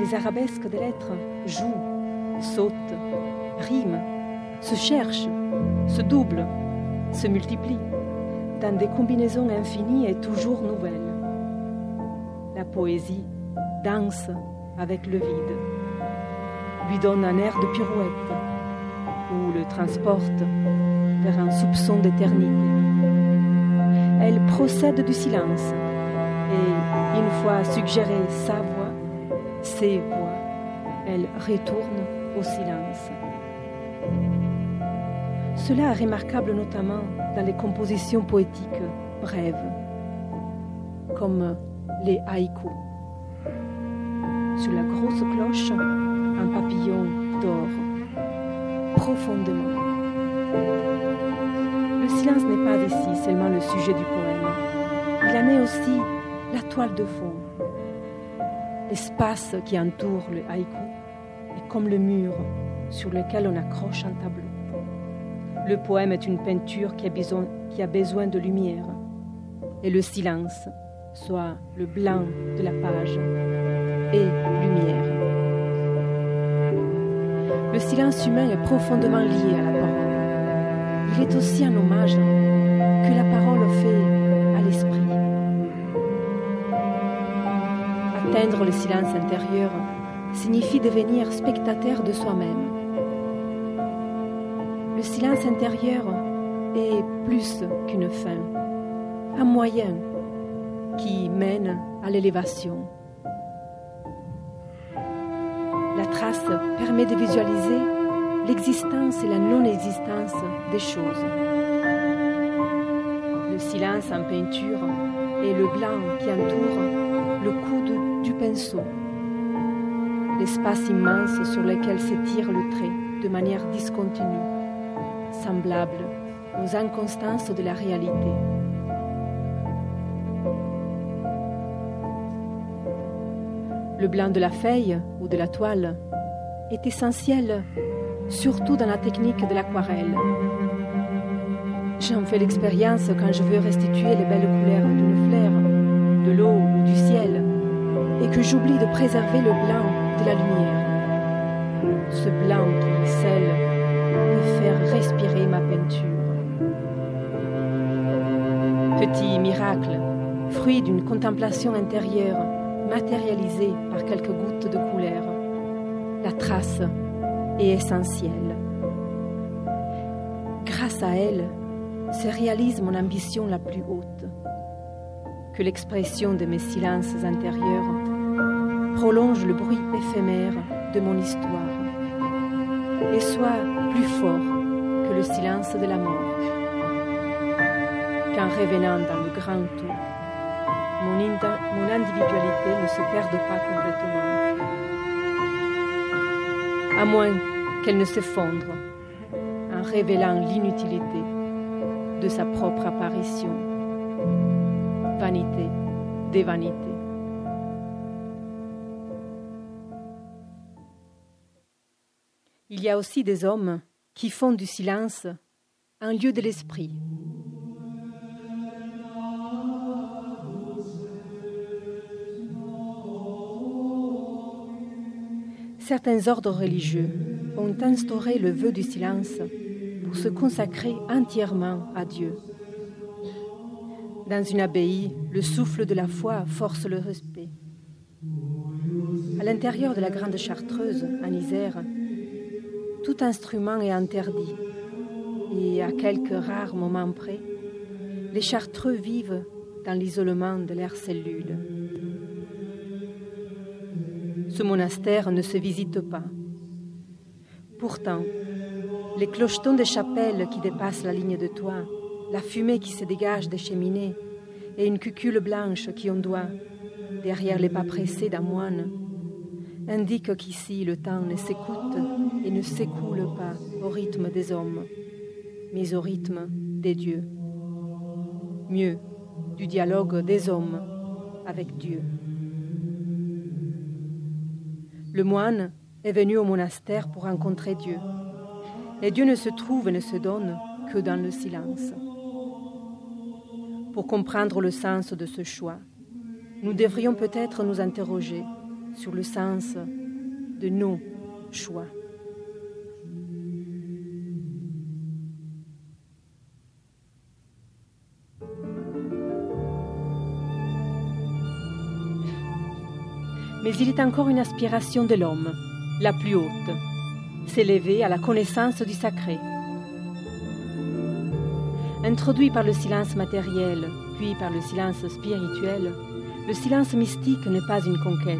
Les arabesques des lettres jouent, sautent, riment, se cherchent, se doublent, se multiplient, dans des combinaisons infinies et toujours nouvelles la poésie danse avec le vide, lui donne un air de pirouette ou le transporte vers un soupçon d'éternité. Elle procède du silence et, une fois suggérée sa voix, ses voix, elle retourne au silence. Cela est remarquable notamment dans les compositions poétiques brèves, comme les haïkus. Sur la grosse cloche, un papillon dort profondément. Le silence n'est pas ici seulement le sujet du poème. Il en est aussi la toile de fond. L'espace qui entoure le haïku est comme le mur sur lequel on accroche un tableau. Le poème est une peinture qui a besoin, qui a besoin de lumière. Et le silence soit le blanc de la page et lumière. Le silence humain est profondément lié à la parole. Il est aussi un hommage que la parole fait à l'esprit. Atteindre le silence intérieur signifie devenir spectateur de soi-même. Le silence intérieur est plus qu'une fin, un moyen qui mène à l'élévation, trace permet de visualiser l'existence et la non-existence des choses. Le silence en peinture et le blanc qui entoure le coude du pinceau. L'espace immense sur lequel s'étire le trait de manière discontinue, semblable aux inconstances de la réalité. Le blanc de la feuille ou de la toile est essentiel, surtout dans la technique de l'aquarelle. J'en fais l'expérience quand je veux restituer les belles couleurs d'une fleur, de l'eau ou du ciel, et que j'oublie de préserver le blanc de la lumière. Ce blanc qui, seul, peut faire respirer ma peinture. Petit miracle, fruit d'une contemplation intérieure, matérialisée par quelques gouttes de couleur. La trace est essentielle. Grâce à elle, se réalise mon ambition la plus haute. Que l'expression de mes silences intérieurs prolonge le bruit éphémère de mon histoire et soit plus fort que le silence de la mort. Qu'en revenant dans le grand tout, mon, mon individualité ne se perde pas complètement, à moins qu'elle ne s'effondre en révélant l'inutilité de sa propre apparition. Vanité des vanités. Il y a aussi des hommes qui font du silence un lieu de l'esprit. Certains ordres religieux ont instauré le vœu du silence pour se consacrer entièrement à Dieu. Dans une abbaye, le souffle de la foi force le respect. À l'intérieur de la Grande Chartreuse, en Isère, tout instrument est interdit et à quelques rares moments près, les chartreux vivent dans l'isolement de leurs cellules. Ce monastère ne se visite pas. Pourtant, les clochetons des chapelles qui dépassent la ligne de toit, la fumée qui se dégage des cheminées et une cucule blanche qui ondoie derrière les pas pressés d'un moine indiquent qu'ici le temps ne s'écoute et ne s'écoule pas au rythme des hommes, mais au rythme des dieux. Mieux, du dialogue des hommes avec Dieu. Le moine est venu au monastère pour rencontrer Dieu. Et Dieu ne se trouve et ne se donne que dans le silence. Pour comprendre le sens de ce choix, nous devrions peut-être nous interroger sur le sens de nos choix. Mais il est encore une aspiration de l'homme, la plus haute, s'élever à la connaissance du sacré. Introduit par le silence matériel, puis par le silence spirituel, le silence mystique n'est pas une conquête,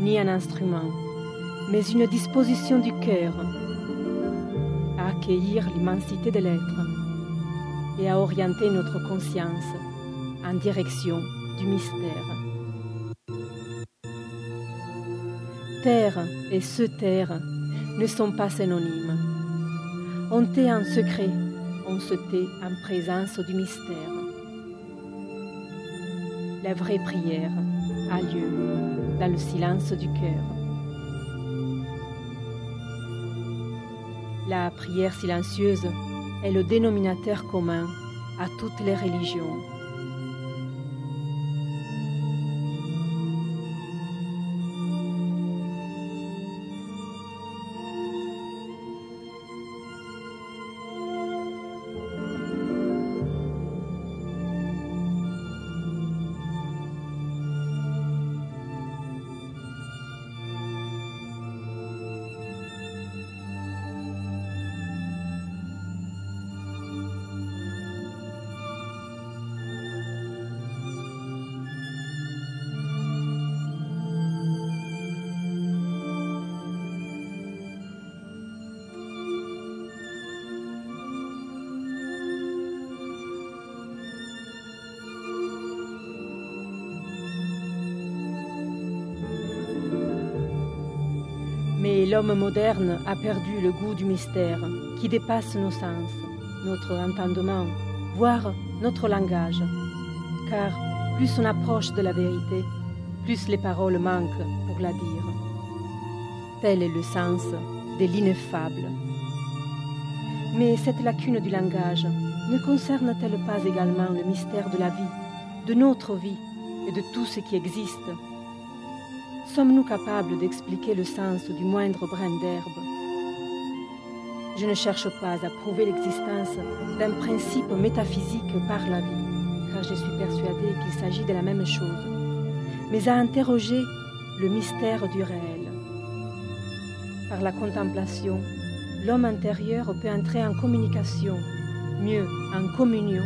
ni un instrument, mais une disposition du cœur à accueillir l'immensité de l'être et à orienter notre conscience en direction du mystère. Terre et se taire ne sont pas synonymes. On tait en secret, on se tait en présence du mystère. La vraie prière a lieu dans le silence du cœur. La prière silencieuse est le dénominateur commun à toutes les religions. Mais l'homme moderne a perdu le goût du mystère qui dépasse nos sens, notre entendement, voire notre langage. Car plus on approche de la vérité, plus les paroles manquent pour la dire. Tel est le sens de l'ineffable. Mais cette lacune du langage ne concerne-t-elle pas également le mystère de la vie, de notre vie et de tout ce qui existe? Sommes-nous capables d'expliquer le sens du moindre brin d'herbe? Je ne cherche pas à prouver l'existence d'un principe métaphysique par la vie, car je suis persuadée qu'il s'agit de la même chose, mais à interroger le mystère du réel. Par la contemplation, l'homme intérieur peut entrer en communication, mieux en communion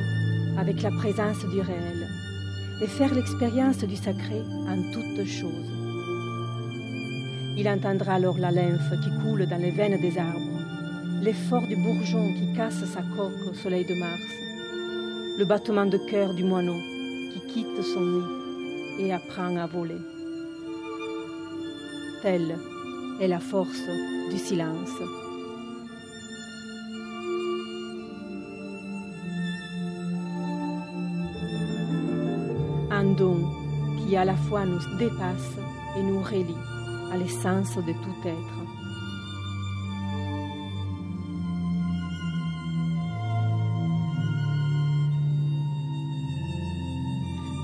avec la présence du réel, et faire l'expérience du sacré en toutes choses. Il entendra alors la lymphe qui coule dans les veines des arbres, l'effort du bourgeon qui casse sa coque au soleil de mars, le battement de cœur du moineau qui quitte son nid et apprend à voler. Telle est la force du silence. Un don qui à la fois nous dépasse et nous relie à l'essence de tout être.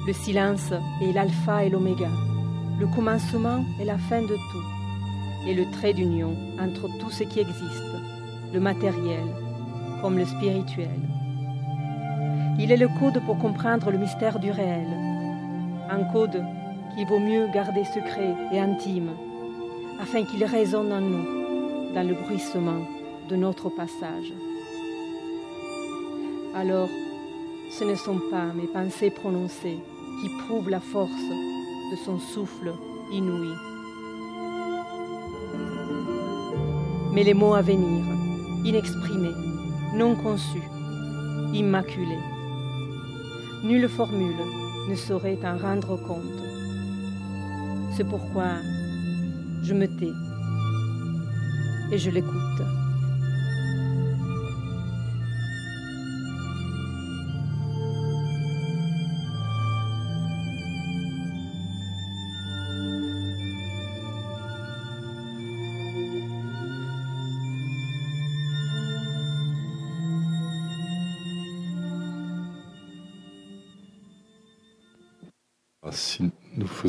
Le silence est l'alpha et l'oméga, le commencement et la fin de tout, et le trait d'union entre tout ce qui existe, le matériel comme le spirituel. Il est le code pour comprendre le mystère du réel, un code qu'il vaut mieux garder secret et intime afin qu'il résonne en nous dans le bruissement de notre passage. Alors, ce ne sont pas mes pensées prononcées qui prouvent la force de son souffle inouï, mais les mots à venir, inexprimés, non conçus, immaculés. Nulle formule ne saurait en rendre compte. C'est pourquoi je me tais et je l'écoute.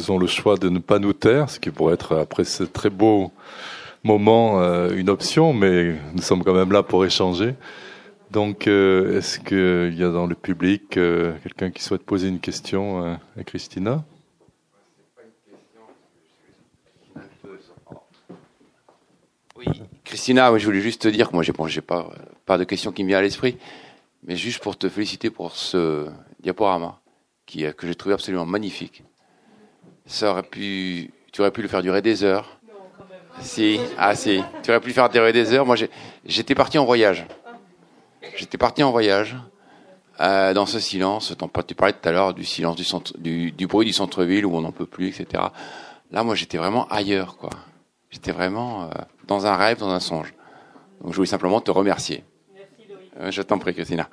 Faisons le choix de ne pas nous taire, ce qui pourrait être, après ce très beau moment, euh, une option, mais nous sommes quand même là pour échanger. Donc, euh, est-ce qu'il y a dans le public euh, quelqu'un qui souhaite poser une question à Christina? Oui, Christina, je voulais juste te dire que moi, bon, pas, pas de question qui me vient à l'esprit, mais juste pour te féliciter pour ce diaporama qui, que j'ai trouvé absolument magnifique ça aurait pu, tu aurais pu le faire durer des heures. Non, quand même. Si, ah si, tu aurais pu le faire durer des heures. Moi, j'étais parti en voyage. J'étais parti en voyage euh, dans ce silence. Tu parlais tout à l'heure du silence du, centre, du, du bruit du centre-ville où on n'en peut plus, etc. Là, moi, j'étais vraiment ailleurs, quoi. J'étais vraiment euh, dans un rêve, dans un songe. Donc, je voulais simplement te remercier. Merci, Loïc. Euh, je t'en prie, Christina.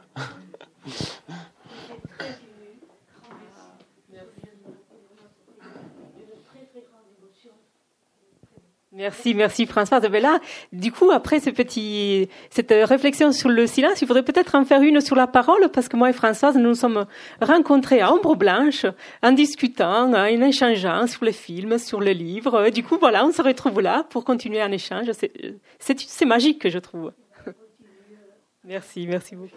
Merci, merci Françoise. Ben là, du coup, après ce petit, cette réflexion sur le silence, il faudrait peut-être en faire une sur la parole, parce que moi et Françoise, nous nous sommes rencontrés à Ombre Blanche, en discutant, en échangeant sur les films, sur les livres. Du coup, voilà, on se retrouve là pour continuer un échange. C'est magique, je trouve. Merci, merci beaucoup.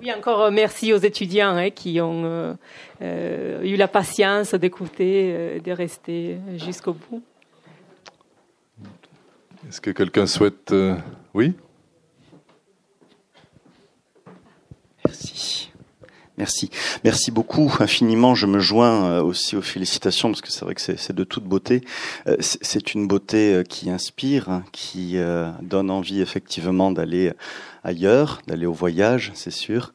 Oui, encore euh, merci aux étudiants hein, qui ont euh, euh, eu la patience d'écouter, de rester jusqu'au bout. Est-ce que quelqu'un souhaite... Oui? Merci. Merci. Merci beaucoup infiniment. Je me joins euh, aussi aux félicitations parce que c'est vrai que c'est de toute beauté. Euh, c'est une beauté euh, qui inspire, hein, qui donne envie effectivement d'aller ailleurs, d'aller au voyage, c'est sûr,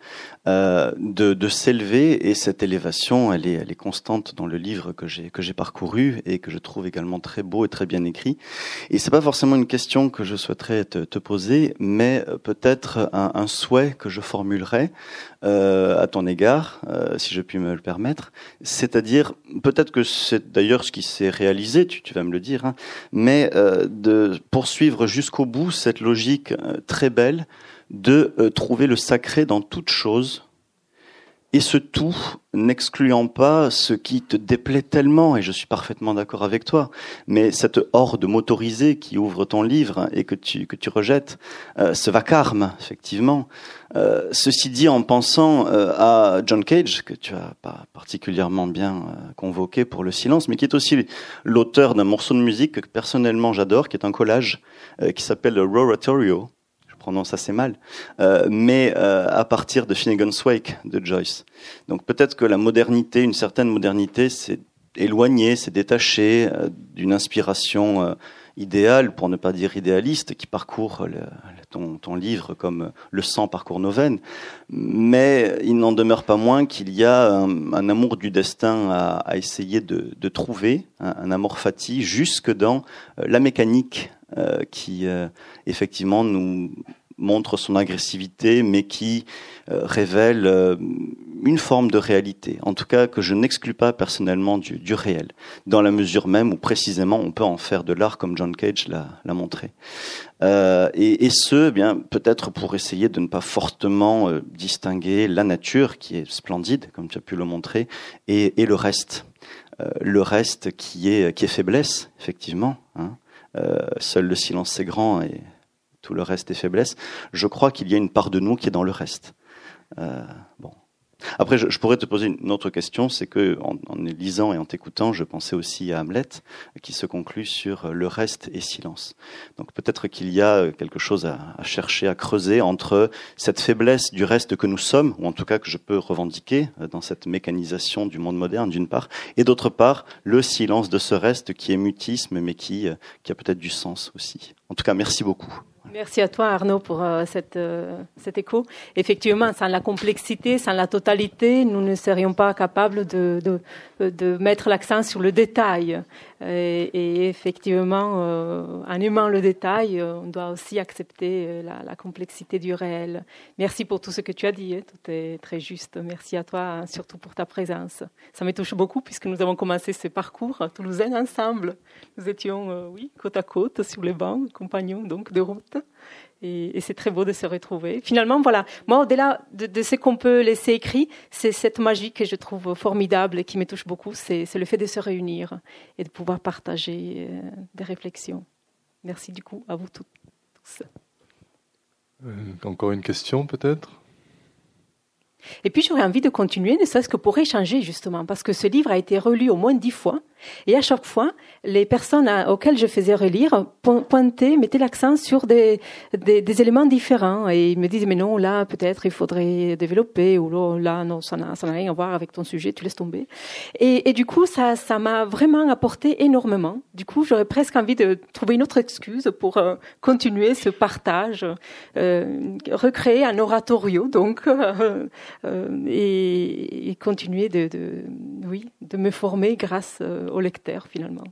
euh, de, s'élever et cette élévation, elle est, constante dans le livre que j'ai que j'ai parcouru et que je trouve également très beau et très bien écrit. Et c'est pas forcément une question que je souhaiterais te, poser, mais peut-être un, souhait que je formulerais euh, à ton égard, euh, si je puis me le permettre. C'est-à-dire, peut-être que c'est d'ailleurs ce qui s'est réalisé, tu, vas me le dire, hein, mais euh, de poursuivre jusqu'au bout cette logique euh, très belle de euh, trouver le sacré dans toute chose, et ce tout n'excluant pas ce qui te déplaît tellement, et je suis parfaitement d'accord avec toi, mais cette horde motorisée qui ouvre ton livre et que tu, que tu rejettes, euh, ce vacarme, effectivement. Euh, ceci dit en pensant à John Cage, que tu as pas particulièrement bien convoqué pour le silence, mais qui est aussi l'auteur d'un morceau de musique que personnellement j'adore, qui est un collage qui s'appelle Roratorio, prononce assez mal, euh, mais euh, à partir de Finnegan's Wake de Joyce. Donc peut-être que la modernité, une certaine modernité, c'est éloigné, c'est détaché euh, d'une inspiration idéale, pour ne pas dire idéaliste, qui parcourt ton, livre comme le sang parcourt nos veines. Mais il n'en demeure pas moins qu'il y a un, amour du destin à, essayer de, trouver, un, un, amour fati, jusque dans euh, la mécanique euh, qui euh, effectivement nous montre son agressivité, mais qui révèle une forme de réalité, en tout cas que je n'exclus pas personnellement du, réel, dans la mesure même où précisément on peut en faire de l'art comme John Cage l'a montré. Euh, et, ce, eh bien peut-être pour essayer de ne pas fortement euh, distinguer la nature, qui est splendide, comme tu as pu le montrer, et, le reste. le reste qui est, qui est faiblesse, effectivement. Hein. Euh, seul le silence est grand et tout le reste est faiblesse. Je crois qu'il y a une part de nous qui est dans le reste. Euh, bon. Après, je, je, pourrais te poser une autre question, c'est que en, en, lisant et en t'écoutant, je pensais aussi à Hamlet, qui se conclut sur le reste et silence. Donc peut-être qu'il y a quelque chose à, à, chercher, à creuser entre cette faiblesse du reste que nous sommes, ou en tout cas que je peux revendiquer dans cette mécanisation du monde moderne, d'une part, et d'autre part, le silence de ce reste qui est mutisme, mais qui, qui a peut-être du sens aussi. En tout cas, merci beaucoup. Merci à toi Arnaud pour euh, cette, euh, cet écho. Effectivement, sans la complexité, sans la totalité, nous ne serions pas capables de, de, de mettre l'accent sur le détail. Et, effectivement, euh, en aimant le détail, on doit aussi accepter la, la, complexité du réel. Merci pour tout ce que tu as dit, hein, tout est très juste. Merci à toi, hein, surtout pour ta présence. Ça me touche beaucoup puisque nous avons commencé ce parcours toulousain ensemble. Nous étions, euh, oui, côte à côte sur les bancs, compagnons donc de route. Et, et c'est très beau de se retrouver. Finalement, voilà, moi, au-delà de, de, ce qu'on peut laisser écrit, c'est cette magie que je trouve formidable et qui me touche beaucoup, c'est le fait de se réunir et de pouvoir partager euh, des réflexions. Merci du coup à vous tous. Euh, encore une question peut-être? Et puis j'aurais envie de continuer, ne serait-ce que pour échanger justement, parce que ce livre a été relu au moins dix fois, et à chaque fois, les personnes auxquelles je faisais relire pointaient, mettaient l'accent sur des, éléments différents, et ils me disaient mais non, là peut-être il faudrait développer, ou là non, ça n'a rien à voir avec ton sujet, tu laisses tomber. Et, du coup, ça m'a vraiment apporté énormément. Du coup, j'aurais presque envie de trouver une autre excuse pour euh, continuer ce partage, euh, recréer un oratorio, donc. Euh, et, continuer de, de, oui, de me former grâce au lecteur finalement.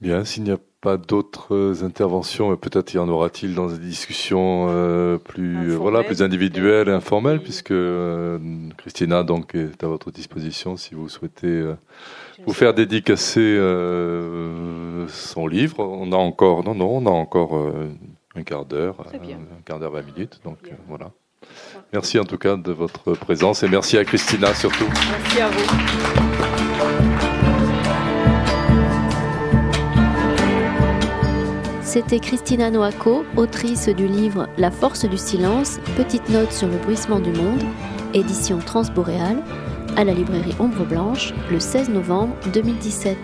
Bien, s'il n'y a pas d'autres interventions, peut-être y en aura-t-il dans des discussions euh, plus Informel, voilà plus individuelles et informelles, oui. puisque euh, Christina donc est à votre disposition si vous souhaitez euh, vous faire dédicacer euh, son livre. On a encore non non on a encore un quart d'heure, un quart d'heure vingt minutes, donc voilà. Merci en tout cas de votre présence et merci à Christina surtout. Merci à vous. C'était Christina Noaco, autrice du livre La force du silence, petite note sur le bruissement du monde, édition transboréale, à la librairie Ombre Blanche, le 16 novembre 2017.